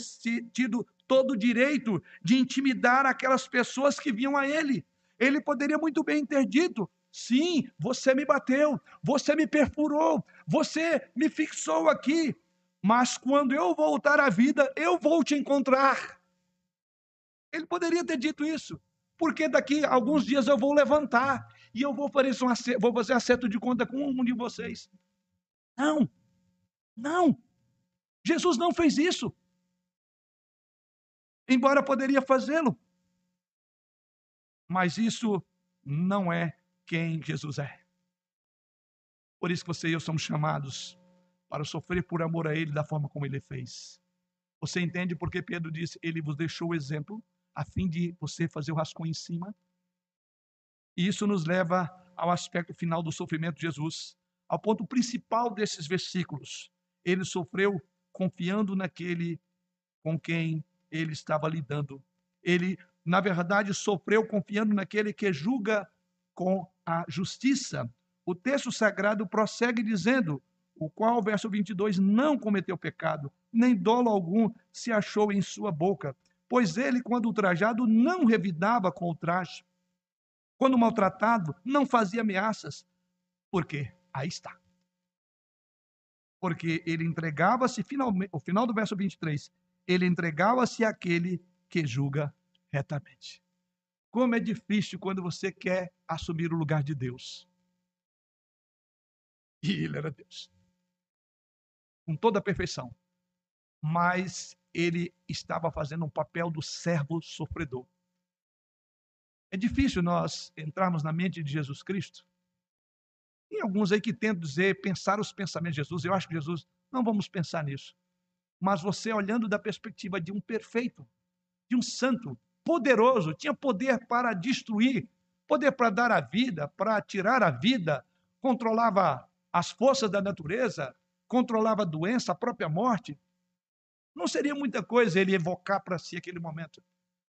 tido todo o direito de intimidar aquelas pessoas que vinham a ele. Ele poderia muito bem ter dito: Sim, você me bateu, você me perfurou, você me fixou aqui, mas quando eu voltar à vida, eu vou te encontrar. Ele poderia ter dito isso, porque daqui a alguns dias eu vou levantar e eu vou fazer, um acerto, vou fazer acerto de conta com um de vocês. Não, não. Jesus não fez isso. Embora poderia fazê-lo. Mas isso não é quem Jesus é. Por isso que você e eu somos chamados para sofrer por amor a Ele da forma como Ele fez. Você entende porque Pedro disse, Ele vos deixou o exemplo, a fim de você fazer o rascunho em cima? E isso nos leva ao aspecto final do sofrimento de Jesus, ao ponto principal desses versículos. Ele sofreu confiando naquele com quem ele estava lidando. Ele, na verdade, sofreu confiando naquele que julga com a justiça. O texto sagrado prossegue dizendo: o qual, verso 22, não cometeu pecado, nem dolo algum se achou em sua boca, pois ele, quando ultrajado, não revidava com o traje. Quando maltratado, não fazia ameaças. Por quê? Aí está. Porque ele entregava-se, finalmente, o final do verso 23, ele entregava-se àquele que julga retamente. Como é difícil quando você quer assumir o lugar de Deus. E ele era Deus. Com toda a perfeição. Mas ele estava fazendo um papel do servo sofredor. É difícil nós entrarmos na mente de Jesus Cristo. Tem alguns aí que tentam dizer, pensar os pensamentos de Jesus. Eu acho que Jesus, não vamos pensar nisso. Mas você olhando da perspectiva de um perfeito, de um santo, poderoso, tinha poder para destruir, poder para dar a vida, para tirar a vida, controlava as forças da natureza, controlava a doença, a própria morte. Não seria muita coisa ele evocar para si aquele momento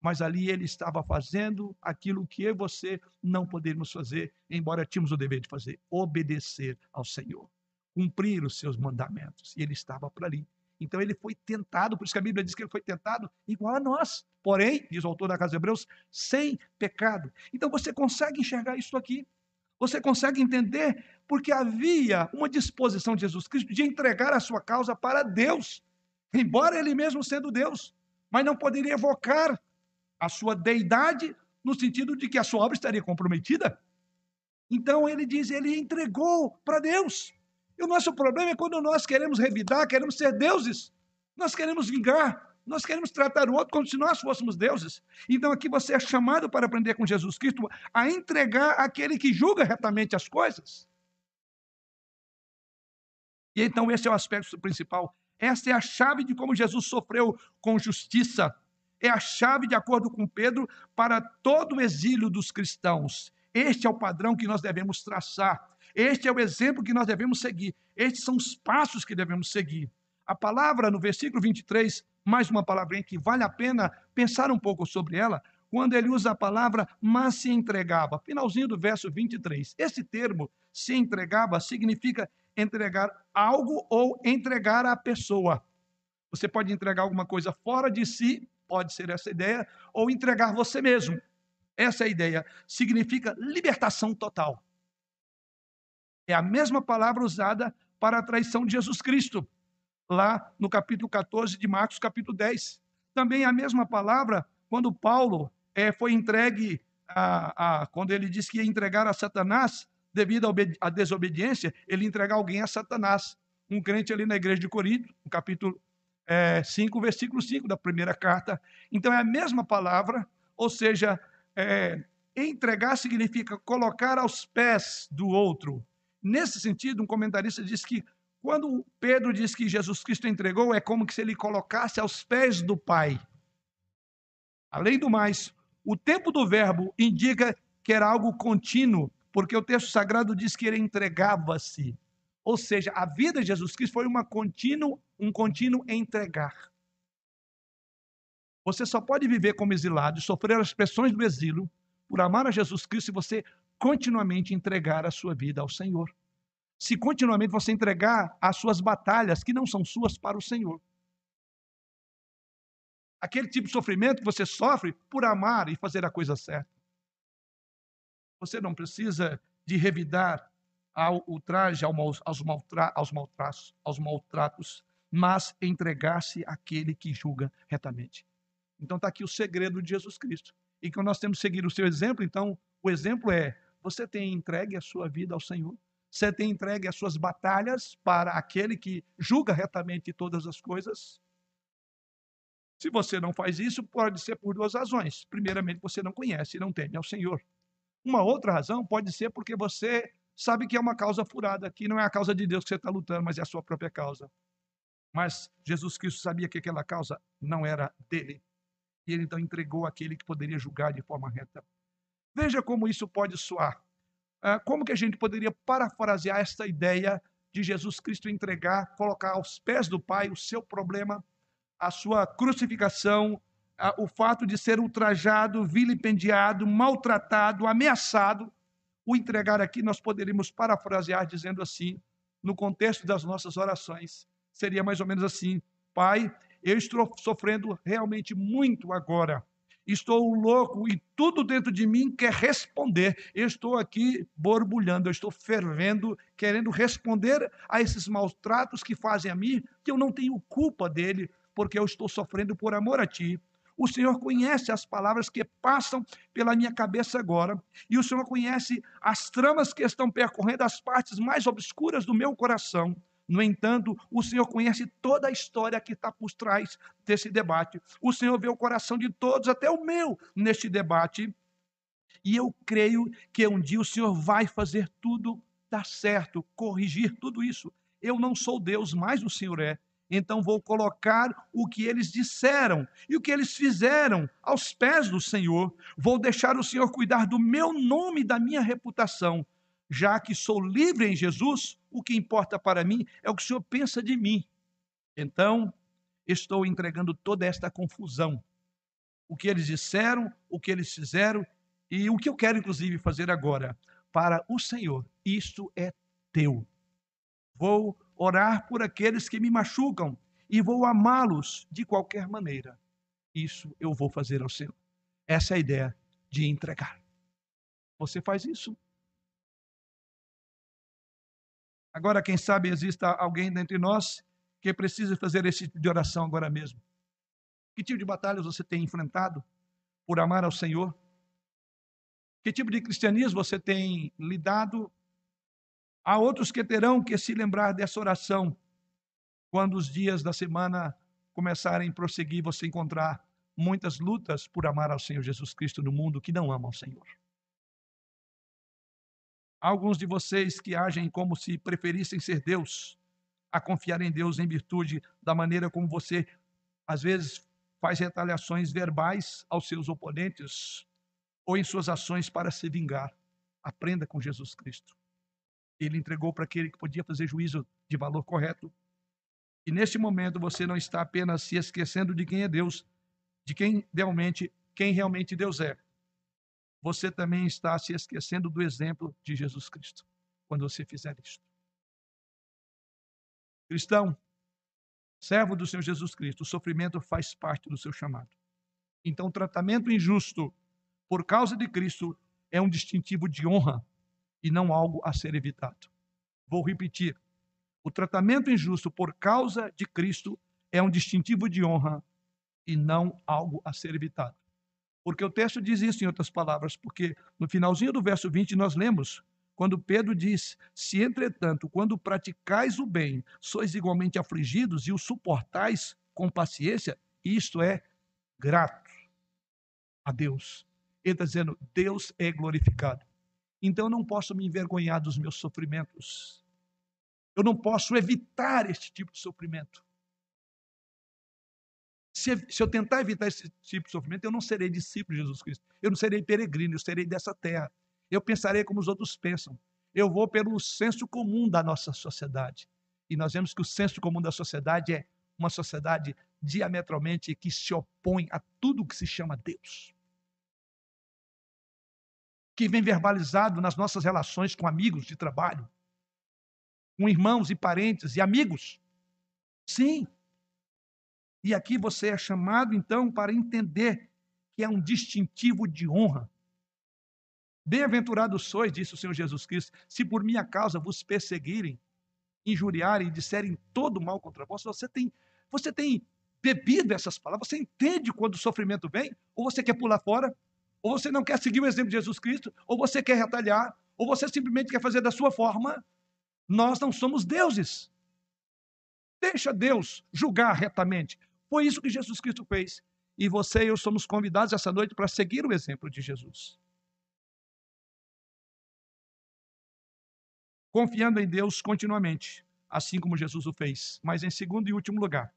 mas ali ele estava fazendo aquilo que eu e você não poderíamos fazer, embora tínhamos o dever de fazer: obedecer ao Senhor, cumprir os seus mandamentos. E ele estava por ali. Então ele foi tentado, por isso que a Bíblia diz que ele foi tentado igual a nós. Porém, diz o autor da Casa de Hebreus, sem pecado. Então você consegue enxergar isso aqui. Você consegue entender porque havia uma disposição de Jesus Cristo de entregar a sua causa para Deus, embora ele mesmo sendo Deus, mas não poderia evocar a sua deidade, no sentido de que a sua obra estaria comprometida. Então ele diz, ele entregou para Deus. E o nosso problema é quando nós queremos revidar, queremos ser deuses, nós queremos vingar, nós queremos tratar o outro como se nós fôssemos deuses. Então aqui você é chamado para aprender com Jesus Cristo a entregar aquele que julga retamente as coisas. E então esse é o aspecto principal. Essa é a chave de como Jesus sofreu com justiça é a chave, de acordo com Pedro, para todo o exílio dos cristãos. Este é o padrão que nós devemos traçar. Este é o exemplo que nós devemos seguir. Estes são os passos que devemos seguir. A palavra no versículo 23, mais uma palavrinha que vale a pena pensar um pouco sobre ela, quando ele usa a palavra mas se entregava. Finalzinho do verso 23. Esse termo, se entregava, significa entregar algo ou entregar a pessoa. Você pode entregar alguma coisa fora de si pode ser essa ideia, ou entregar você mesmo. Essa é a ideia. Significa libertação total. É a mesma palavra usada para a traição de Jesus Cristo, lá no capítulo 14 de Marcos, capítulo 10. Também é a mesma palavra quando Paulo é, foi entregue, a, a, quando ele disse que ia entregar a Satanás, devido à desobediência, ele entregar alguém a Satanás. Um crente ali na igreja de Corinto, no capítulo é, 5, versículo 5 da primeira carta. Então é a mesma palavra, ou seja, é, entregar significa colocar aos pés do outro. Nesse sentido, um comentarista diz que quando Pedro diz que Jesus Cristo entregou, é como se ele colocasse aos pés do Pai. Além do mais, o tempo do verbo indica que era algo contínuo, porque o texto sagrado diz que ele entregava-se. Ou seja, a vida de Jesus Cristo foi uma contínuo, um contínuo entregar. Você só pode viver como exilado e sofrer as pressões do exílio por amar a Jesus Cristo se você continuamente entregar a sua vida ao Senhor. Se continuamente você entregar as suas batalhas que não são suas para o Senhor. Aquele tipo de sofrimento que você sofre por amar e fazer a coisa certa. Você não precisa de revidar ao ultraje, aos, maltra, aos, maltratos, aos maltratos, mas entregar-se àquele que julga retamente. Então está aqui o segredo de Jesus Cristo. E que nós temos que seguir o seu exemplo, então o exemplo é: você tem entregue a sua vida ao Senhor? Você tem entregue as suas batalhas para aquele que julga retamente todas as coisas? Se você não faz isso, pode ser por duas razões. Primeiramente, você não conhece e não teme ao Senhor. Uma outra razão pode ser porque você sabe que é uma causa furada, que não é a causa de Deus que você está lutando, mas é a sua própria causa. Mas Jesus Cristo sabia que aquela causa não era dele. E ele então entregou aquele que poderia julgar de forma reta. Veja como isso pode soar. Ah, como que a gente poderia parafrasear esta ideia de Jesus Cristo entregar, colocar aos pés do Pai o seu problema, a sua crucificação, o fato de ser ultrajado, vilipendiado, maltratado, ameaçado, o entregar aqui, nós poderíamos parafrasear dizendo assim, no contexto das nossas orações, seria mais ou menos assim: Pai, eu estou sofrendo realmente muito agora. Estou louco e tudo dentro de mim quer responder. Eu estou aqui borbulhando, eu estou fervendo, querendo responder a esses maus tratos que fazem a mim, que eu não tenho culpa dele, porque eu estou sofrendo por amor a ti. O Senhor conhece as palavras que passam pela minha cabeça agora, e o Senhor conhece as tramas que estão percorrendo as partes mais obscuras do meu coração. No entanto, o Senhor conhece toda a história que está por trás desse debate. O Senhor vê o coração de todos, até o meu, neste debate. E eu creio que um dia o Senhor vai fazer tudo dar certo, corrigir tudo isso. Eu não sou Deus, mas o Senhor é. Então vou colocar o que eles disseram e o que eles fizeram aos pés do Senhor. Vou deixar o Senhor cuidar do meu nome e da minha reputação. Já que sou livre em Jesus, o que importa para mim é o que o Senhor pensa de mim. Então, estou entregando toda esta confusão. O que eles disseram, o que eles fizeram e o que eu quero, inclusive, fazer agora para o Senhor. Isto é teu. Vou orar por aqueles que me machucam e vou amá-los de qualquer maneira. Isso eu vou fazer ao Senhor. Essa é a ideia de entregar. Você faz isso? Agora, quem sabe exista alguém dentre nós que precisa fazer esse tipo de oração agora mesmo. Que tipo de batalhas você tem enfrentado por amar ao Senhor? Que tipo de cristianismo você tem lidado Há outros que terão que se lembrar dessa oração quando os dias da semana começarem a prosseguir, você encontrar muitas lutas por amar ao Senhor Jesus Cristo no mundo que não amam ao Senhor. Alguns de vocês que agem como se preferissem ser Deus, a confiar em Deus em virtude da maneira como você, às vezes, faz retaliações verbais aos seus oponentes ou em suas ações para se vingar. Aprenda com Jesus Cristo ele entregou para aquele que podia fazer juízo de valor correto. E neste momento você não está apenas se esquecendo de quem é Deus, de quem realmente, quem realmente Deus é. Você também está se esquecendo do exemplo de Jesus Cristo quando você fizer isto. Cristão, servo do Senhor Jesus Cristo, o sofrimento faz parte do seu chamado. Então, o tratamento injusto por causa de Cristo é um distintivo de honra e não algo a ser evitado. Vou repetir. O tratamento injusto por causa de Cristo é um distintivo de honra e não algo a ser evitado. Porque o texto diz isso em outras palavras, porque no finalzinho do verso 20 nós lemos quando Pedro diz: Se entretanto, quando praticais o bem, sois igualmente afligidos e o suportais com paciência, isto é grato a Deus. Ele está dizendo: Deus é glorificado. Então eu não posso me envergonhar dos meus sofrimentos. Eu não posso evitar este tipo de sofrimento. Se, se, eu tentar evitar esse tipo de sofrimento, eu não serei discípulo de Jesus Cristo. Eu não serei peregrino, eu serei dessa terra. Eu pensarei como os outros pensam. Eu vou pelo senso comum da nossa sociedade. E nós vemos que o senso comum da sociedade é uma sociedade diametralmente que se opõe a tudo que se chama Deus que vem verbalizado nas nossas relações com amigos de trabalho, com irmãos e parentes e amigos. Sim. E aqui você é chamado, então, para entender que é um distintivo de honra. Bem-aventurados sois, disse o Senhor Jesus Cristo, se por minha causa vos perseguirem, injuriarem e disserem todo mal contra vós. Você tem, você tem bebido essas palavras, você entende quando o sofrimento vem, ou você quer pular fora? ou você não quer seguir o exemplo de Jesus Cristo, ou você quer retalhar, ou você simplesmente quer fazer da sua forma. Nós não somos deuses. Deixa Deus julgar retamente. Foi isso que Jesus Cristo fez. E você e eu somos convidados essa noite para seguir o exemplo de Jesus. Confiando em Deus continuamente, assim como Jesus o fez. Mas em segundo e último lugar,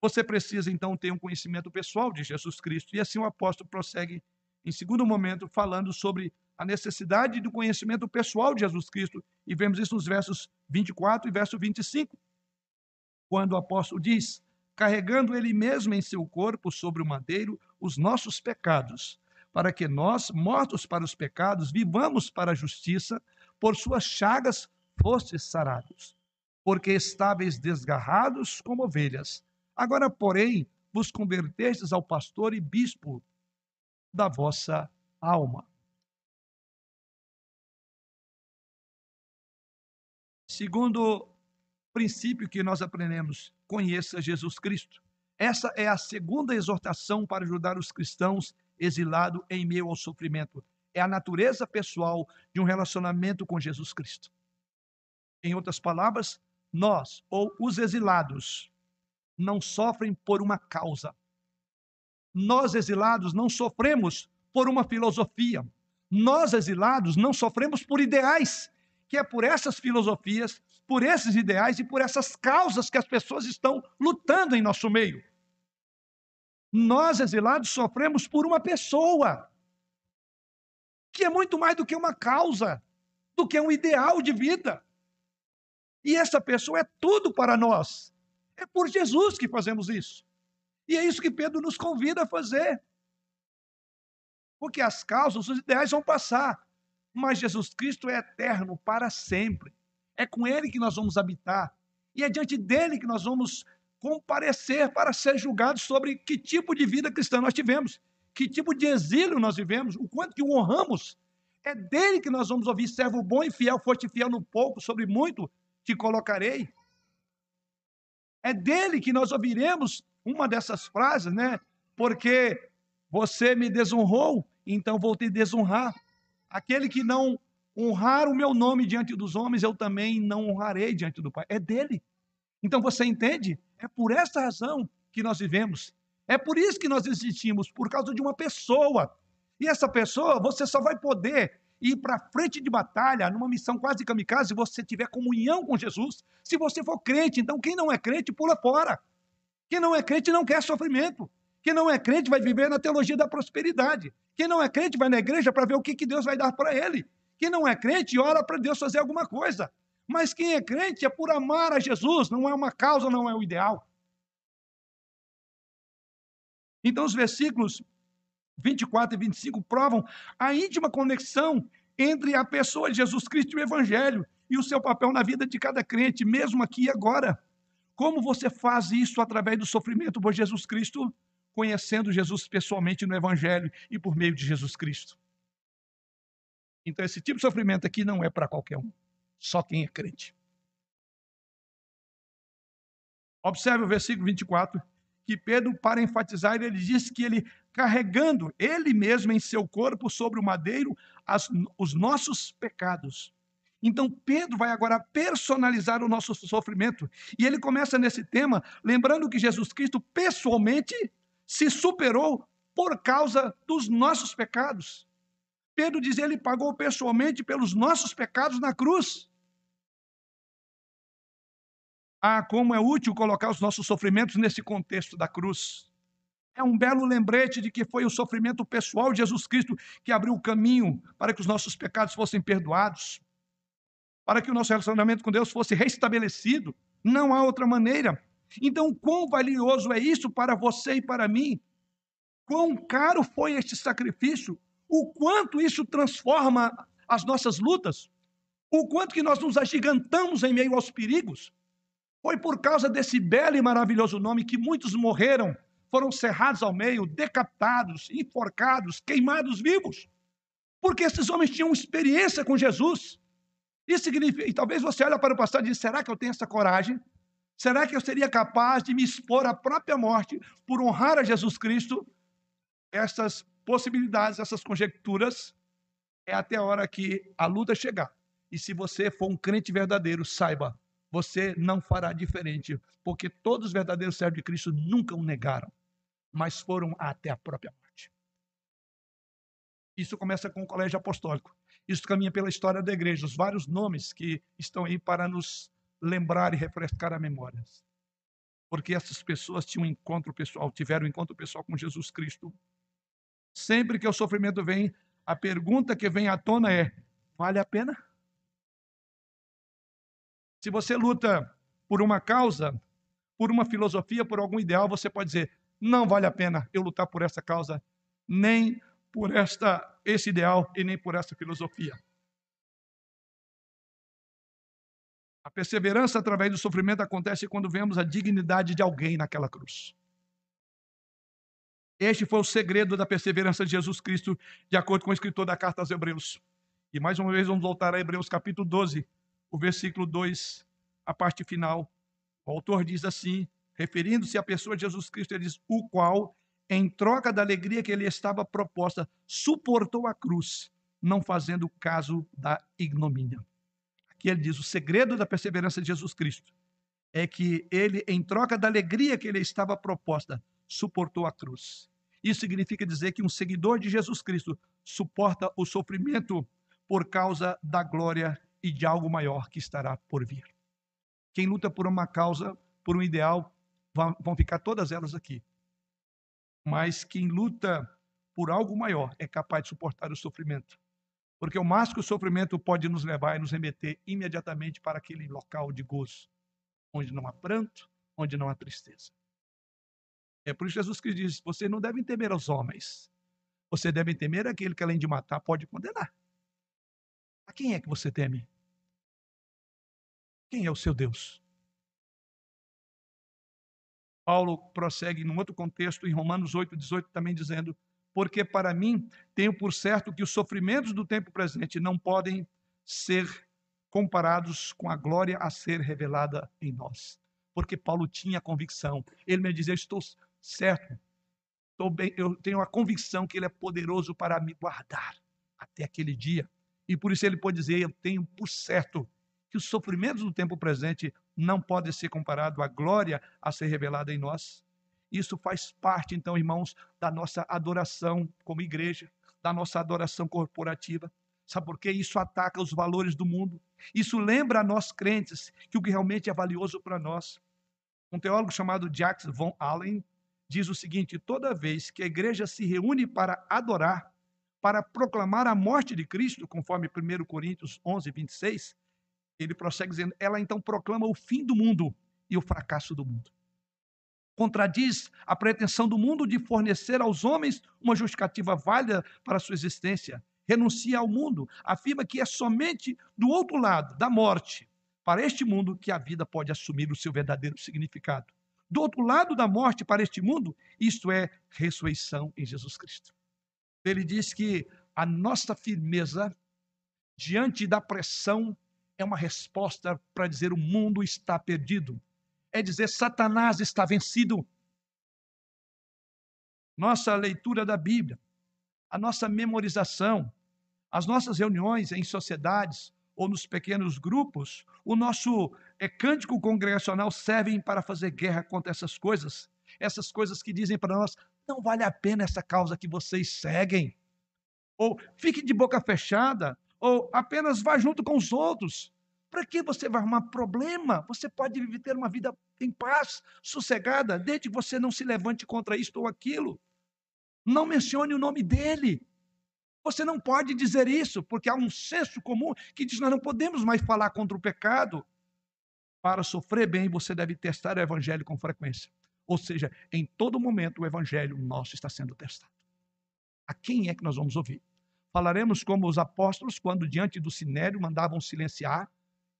você precisa então ter um conhecimento pessoal de Jesus Cristo. E assim o apóstolo prossegue em segundo momento falando sobre a necessidade do conhecimento pessoal de Jesus Cristo. E vemos isso nos versos 24 e verso 25. Quando o apóstolo diz: carregando ele mesmo em seu corpo sobre o madeiro os nossos pecados, para que nós, mortos para os pecados, vivamos para a justiça, por suas chagas fostes sarados, porque estáveis desgarrados como ovelhas Agora, porém, vos convertestes ao pastor e bispo da vossa alma. Segundo princípio que nós aprendemos, conheça Jesus Cristo. Essa é a segunda exortação para ajudar os cristãos exilados em meio ao sofrimento. É a natureza pessoal de um relacionamento com Jesus Cristo. Em outras palavras, nós, ou os exilados, não sofrem por uma causa. Nós, exilados, não sofremos por uma filosofia. Nós, exilados, não sofremos por ideais, que é por essas filosofias, por esses ideais e por essas causas que as pessoas estão lutando em nosso meio. Nós, exilados, sofremos por uma pessoa, que é muito mais do que uma causa, do que um ideal de vida. E essa pessoa é tudo para nós. É por Jesus que fazemos isso. E é isso que Pedro nos convida a fazer. Porque as causas, os ideais vão passar, mas Jesus Cristo é eterno para sempre. É com Ele que nós vamos habitar. E é diante dele que nós vamos comparecer para ser julgados sobre que tipo de vida cristã nós tivemos, que tipo de exílio nós vivemos, o quanto que o honramos. É dele que nós vamos ouvir, servo bom e fiel, foste fiel no pouco, sobre muito te colocarei. É dele que nós ouviremos uma dessas frases, né? Porque você me desonrou, então vou te desonrar. Aquele que não honrar o meu nome diante dos homens, eu também não honrarei diante do Pai. É dele. Então você entende? É por essa razão que nós vivemos. É por isso que nós existimos, por causa de uma pessoa. E essa pessoa, você só vai poder ir para frente de batalha, numa missão quase kamikaze, se você tiver comunhão com Jesus, se você for crente. Então, quem não é crente, pula fora. Quem não é crente não quer sofrimento. Quem não é crente vai viver na teologia da prosperidade. Quem não é crente vai na igreja para ver o que, que Deus vai dar para ele. Quem não é crente ora para Deus fazer alguma coisa. Mas quem é crente é por amar a Jesus, não é uma causa, não é o ideal. Então, os versículos 24 e 25 provam a íntima conexão entre a pessoa de Jesus Cristo e o Evangelho e o seu papel na vida de cada crente, mesmo aqui e agora. Como você faz isso através do sofrimento por Jesus Cristo? Conhecendo Jesus pessoalmente no Evangelho e por meio de Jesus Cristo. Então, esse tipo de sofrimento aqui não é para qualquer um, só quem é crente. Observe o versículo 24 que Pedro, para enfatizar, ele diz que ele, carregando ele mesmo em seu corpo sobre o madeiro as, os nossos pecados. Então, Pedro vai agora personalizar o nosso sofrimento. E ele começa nesse tema, lembrando que Jesus Cristo pessoalmente se superou por causa dos nossos pecados. Pedro diz: ele pagou pessoalmente pelos nossos pecados na cruz. Ah, como é útil colocar os nossos sofrimentos nesse contexto da cruz. É um belo lembrete de que foi o sofrimento pessoal de Jesus Cristo que abriu o caminho para que os nossos pecados fossem perdoados, para que o nosso relacionamento com Deus fosse restabelecido. Não há outra maneira. Então, quão valioso é isso para você e para mim? Quão caro foi este sacrifício? O quanto isso transforma as nossas lutas? O quanto que nós nos agigantamos em meio aos perigos? Foi por causa desse belo e maravilhoso nome que muitos morreram, foram cerrados ao meio, decapitados, enforcados, queimados vivos. Porque esses homens tinham experiência com Jesus. Isso significa, e talvez você olhe para o passado e diz: será que eu tenho essa coragem? Será que eu seria capaz de me expor à própria morte por honrar a Jesus Cristo? Essas possibilidades, essas conjecturas, é até a hora que a luta chegar. E se você for um crente verdadeiro, saiba, você não fará diferente, porque todos os verdadeiros servos de Cristo nunca o negaram, mas foram até a própria morte. Isso começa com o colégio apostólico. Isso caminha pela história da igreja, os vários nomes que estão aí para nos lembrar e refrescar a memória. Porque essas pessoas tinham um encontro pessoal, tiveram um encontro pessoal com Jesus Cristo. Sempre que o sofrimento vem, a pergunta que vem à tona é: vale a pena? Se você luta por uma causa, por uma filosofia, por algum ideal, você pode dizer: não vale a pena eu lutar por essa causa, nem por esta esse ideal e nem por essa filosofia. A perseverança através do sofrimento acontece quando vemos a dignidade de alguém naquela cruz. Este foi o segredo da perseverança de Jesus Cristo, de acordo com o escritor da carta aos Hebreus. E mais uma vez vamos voltar a Hebreus capítulo 12, o versículo 2, a parte final. O autor diz assim, referindo-se à pessoa de Jesus Cristo, ele diz: O qual, em troca da alegria que ele estava proposta, suportou a cruz, não fazendo caso da ignomínia. Aqui ele diz: o segredo da perseverança de Jesus Cristo é que ele, em troca da alegria que ele estava proposta, suportou a cruz. Isso significa dizer que um seguidor de Jesus Cristo suporta o sofrimento por causa da glória e de algo maior que estará por vir. Quem luta por uma causa, por um ideal, vão ficar todas elas aqui. Mas quem luta por algo maior é capaz de suportar o sofrimento. Porque o máximo que o sofrimento pode nos levar é nos remeter imediatamente para aquele local de gozo, onde não há pranto, onde não há tristeza. É por isso que Jesus Cristo diz: vocês não devem temer aos homens. Você deve temer aquele que, além de matar, pode condenar. A quem é que você teme? Quem é o seu Deus? Paulo prossegue num outro contexto, em Romanos 8, 18, também dizendo: Porque para mim tenho por certo que os sofrimentos do tempo presente não podem ser comparados com a glória a ser revelada em nós. Porque Paulo tinha convicção. Ele me dizia: Estou certo. Estou bem, eu tenho a convicção que Ele é poderoso para me guardar até aquele dia. E por isso ele pode dizer: Eu tenho por certo que os sofrimentos do tempo presente não podem ser comparados à glória a ser revelada em nós. Isso faz parte, então, irmãos, da nossa adoração como igreja, da nossa adoração corporativa. Sabe por quê? Isso ataca os valores do mundo. Isso lembra a nós crentes que o que realmente é valioso para nós. Um teólogo chamado Jacques von Allen diz o seguinte: toda vez que a igreja se reúne para adorar, para proclamar a morte de Cristo, conforme 1 Coríntios 11, 26, ele prossegue dizendo: ela então proclama o fim do mundo e o fracasso do mundo. Contradiz a pretensão do mundo de fornecer aos homens uma justificativa válida para a sua existência. Renuncia ao mundo, afirma que é somente do outro lado, da morte, para este mundo que a vida pode assumir o seu verdadeiro significado. Do outro lado da morte para este mundo, isto é ressurreição em Jesus Cristo. Ele diz que a nossa firmeza diante da pressão é uma resposta para dizer o mundo está perdido. É dizer Satanás está vencido. Nossa leitura da Bíblia, a nossa memorização, as nossas reuniões em sociedades ou nos pequenos grupos, o nosso é, cântico congregacional servem para fazer guerra contra essas coisas. Essas coisas que dizem para nós, não vale a pena essa causa que vocês seguem. Ou fique de boca fechada, ou apenas vá junto com os outros. Para que você vai arrumar problema? Você pode ter uma vida em paz, sossegada, desde que você não se levante contra isto ou aquilo. Não mencione o nome dele. Você não pode dizer isso, porque há um senso comum que diz: nós não podemos mais falar contra o pecado. Para sofrer bem, você deve testar o evangelho com frequência. Ou seja, em todo momento o evangelho nosso está sendo testado. A quem é que nós vamos ouvir? Falaremos como os apóstolos, quando diante do sinério mandavam silenciar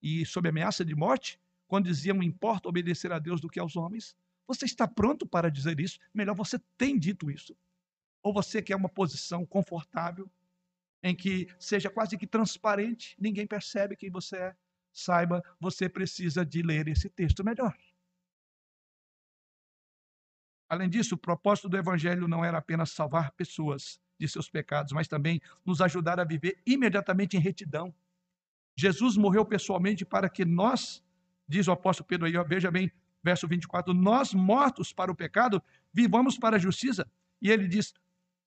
e sob ameaça de morte, quando diziam importa obedecer a Deus do que aos homens. Você está pronto para dizer isso? Melhor você tem dito isso. Ou você quer uma posição confortável, em que seja quase que transparente, ninguém percebe quem você é. Saiba, você precisa de ler esse texto melhor. Além disso, o propósito do evangelho não era apenas salvar pessoas de seus pecados, mas também nos ajudar a viver imediatamente em retidão. Jesus morreu pessoalmente para que nós, diz o apóstolo Pedro aí, veja bem, verso 24, nós mortos para o pecado, vivamos para a justiça. E ele diz: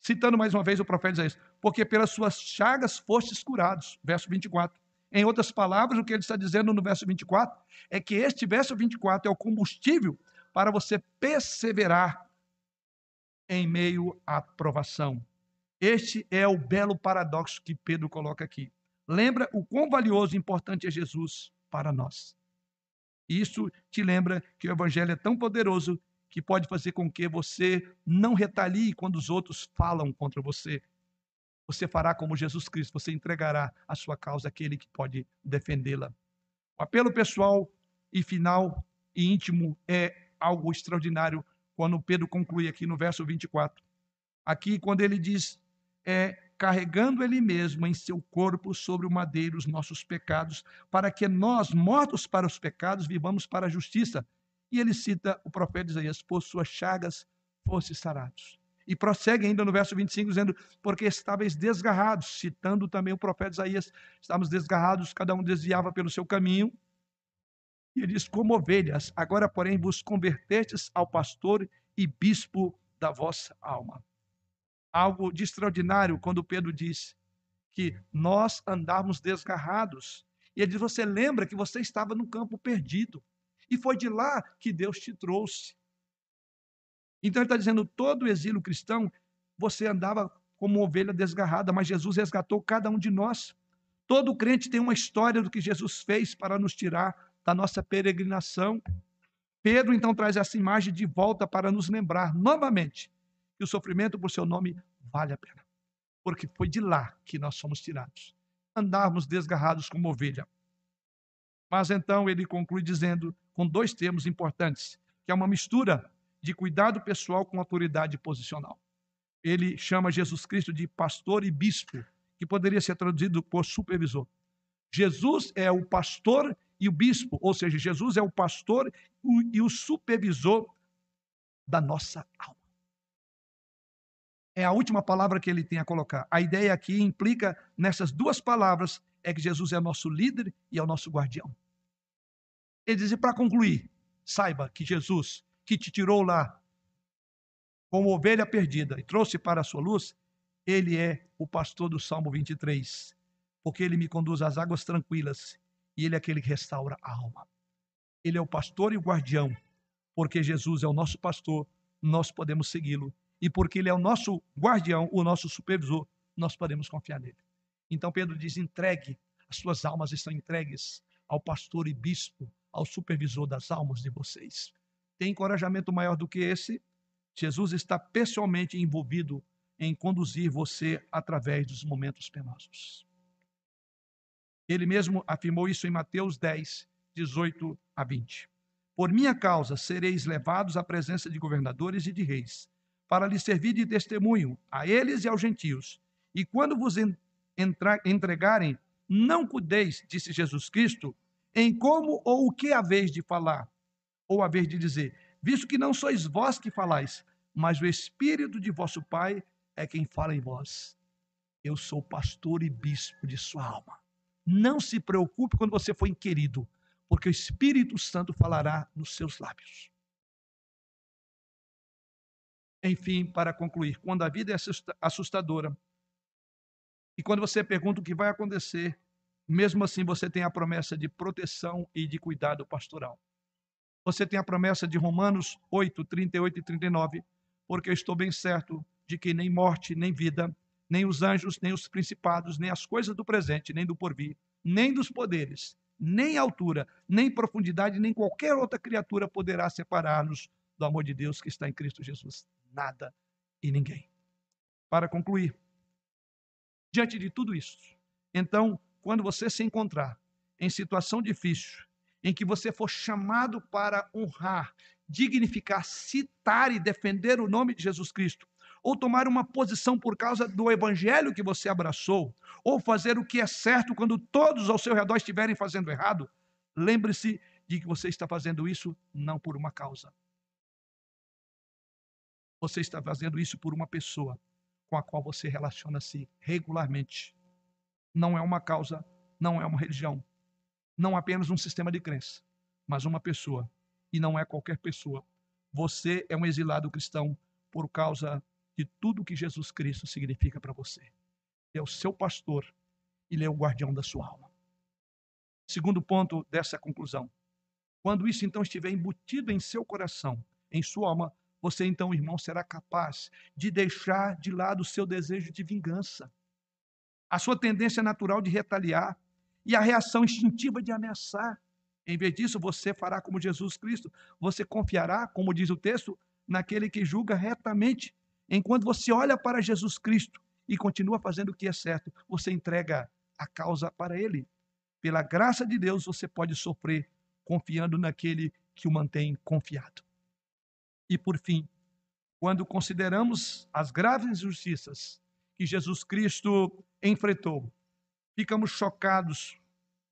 Citando mais uma vez o profeta Isaías, porque pelas suas chagas fostes curados. Verso 24. Em outras palavras, o que ele está dizendo no verso 24 é que este verso 24 é o combustível para você perseverar em meio à provação. Este é o belo paradoxo que Pedro coloca aqui. Lembra o quão valioso e importante é Jesus para nós. Isso te lembra que o evangelho é tão poderoso que pode fazer com que você não retalie quando os outros falam contra você. Você fará como Jesus Cristo, você entregará a sua causa àquele que pode defendê-la. O apelo pessoal e final e íntimo é algo extraordinário quando Pedro conclui aqui no verso 24. Aqui, quando ele diz, é, carregando ele mesmo em seu corpo sobre o madeiro os nossos pecados, para que nós, mortos para os pecados, vivamos para a justiça. E ele cita o profeta Isaías, por suas chagas fosse sarados. E prossegue ainda no verso 25, dizendo: Porque estáveis desgarrados, citando também o profeta Isaías, estávamos desgarrados, cada um desviava pelo seu caminho. E ele diz: Como ovelhas, agora, porém, vos convertestes ao pastor e bispo da vossa alma algo de extraordinário quando Pedro diz que nós andávamos desgarrados. E ele diz: Você lembra que você estava no campo perdido. E foi de lá que Deus te trouxe. Então ele está dizendo: todo exílio cristão, você andava como ovelha desgarrada, mas Jesus resgatou cada um de nós. Todo crente tem uma história do que Jesus fez para nos tirar da nossa peregrinação. Pedro então traz essa imagem de volta para nos lembrar novamente que o sofrimento por seu nome vale a pena. Porque foi de lá que nós somos tirados. Andarmos desgarrados como ovelha. Mas então ele conclui dizendo, com dois termos importantes, que é uma mistura de cuidado pessoal com autoridade posicional. Ele chama Jesus Cristo de pastor e bispo, que poderia ser traduzido por supervisor. Jesus é o pastor e o bispo, ou seja, Jesus é o pastor e o supervisor da nossa alma é a última palavra que ele tem a colocar. A ideia aqui implica nessas duas palavras é que Jesus é nosso líder e é o nosso guardião. Ele diz, para concluir, saiba que Jesus, que te tirou lá como ovelha perdida e trouxe para a sua luz, ele é o pastor do Salmo 23, porque ele me conduz às águas tranquilas e ele é aquele que restaura a alma. Ele é o pastor e o guardião, porque Jesus é o nosso pastor, nós podemos segui-lo e porque ele é o nosso guardião, o nosso supervisor, nós podemos confiar nele. Então Pedro diz: entregue, as suas almas estão entregues ao pastor e bispo, ao supervisor das almas de vocês. Tem encorajamento maior do que esse? Jesus está pessoalmente envolvido em conduzir você através dos momentos penosos. Ele mesmo afirmou isso em Mateus 10, 18 a 20. Por minha causa sereis levados à presença de governadores e de reis para lhe servir de testemunho a eles e aos gentios. E quando vos entregarem, não cuideis, disse Jesus Cristo, em como ou o que haveis de falar, ou haveis de dizer, visto que não sois vós que falais, mas o Espírito de vosso Pai é quem fala em vós. Eu sou pastor e bispo de sua alma. Não se preocupe quando você for inquirido, porque o Espírito Santo falará nos seus lábios. Enfim, para concluir, quando a vida é assustadora e quando você pergunta o que vai acontecer, mesmo assim você tem a promessa de proteção e de cuidado pastoral. Você tem a promessa de Romanos 8, 38 e 39, porque eu estou bem certo de que nem morte, nem vida, nem os anjos, nem os principados, nem as coisas do presente, nem do porvir, nem dos poderes, nem altura, nem profundidade, nem qualquer outra criatura poderá separar-nos do amor de Deus que está em Cristo Jesus nada e ninguém. Para concluir, diante de tudo isso, então, quando você se encontrar em situação difícil, em que você for chamado para honrar, dignificar, citar e defender o nome de Jesus Cristo, ou tomar uma posição por causa do evangelho que você abraçou, ou fazer o que é certo quando todos ao seu redor estiverem fazendo errado, lembre-se de que você está fazendo isso não por uma causa, você está fazendo isso por uma pessoa com a qual você relaciona-se regularmente. Não é uma causa, não é uma religião, não apenas um sistema de crença, mas uma pessoa. E não é qualquer pessoa. Você é um exilado cristão por causa de tudo que Jesus Cristo significa para você. Ele é o seu pastor, ele é o guardião da sua alma. Segundo ponto dessa conclusão. Quando isso então estiver embutido em seu coração, em sua alma, você então, irmão, será capaz de deixar de lado o seu desejo de vingança, a sua tendência natural de retaliar e a reação instintiva de ameaçar. Em vez disso, você fará como Jesus Cristo. Você confiará, como diz o texto, naquele que julga retamente. Enquanto você olha para Jesus Cristo e continua fazendo o que é certo, você entrega a causa para Ele. Pela graça de Deus, você pode sofrer confiando naquele que o mantém confiado. E por fim, quando consideramos as graves injustiças que Jesus Cristo enfrentou, ficamos chocados,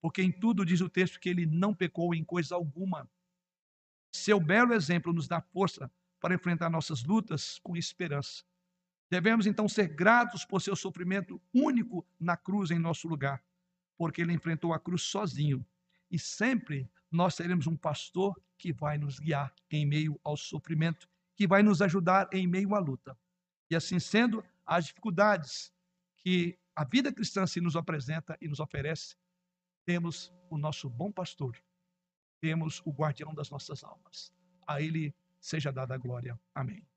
porque em tudo diz o texto que ele não pecou em coisa alguma. Seu belo exemplo nos dá força para enfrentar nossas lutas com esperança. Devemos então ser gratos por seu sofrimento único na cruz em nosso lugar, porque ele enfrentou a cruz sozinho. E sempre nós teremos um pastor que vai nos guiar em meio ao sofrimento, que vai nos ajudar em meio à luta. E assim sendo, as dificuldades que a vida cristã se nos apresenta e nos oferece, temos o nosso bom pastor, temos o guardião das nossas almas. A ele seja dada a glória. Amém.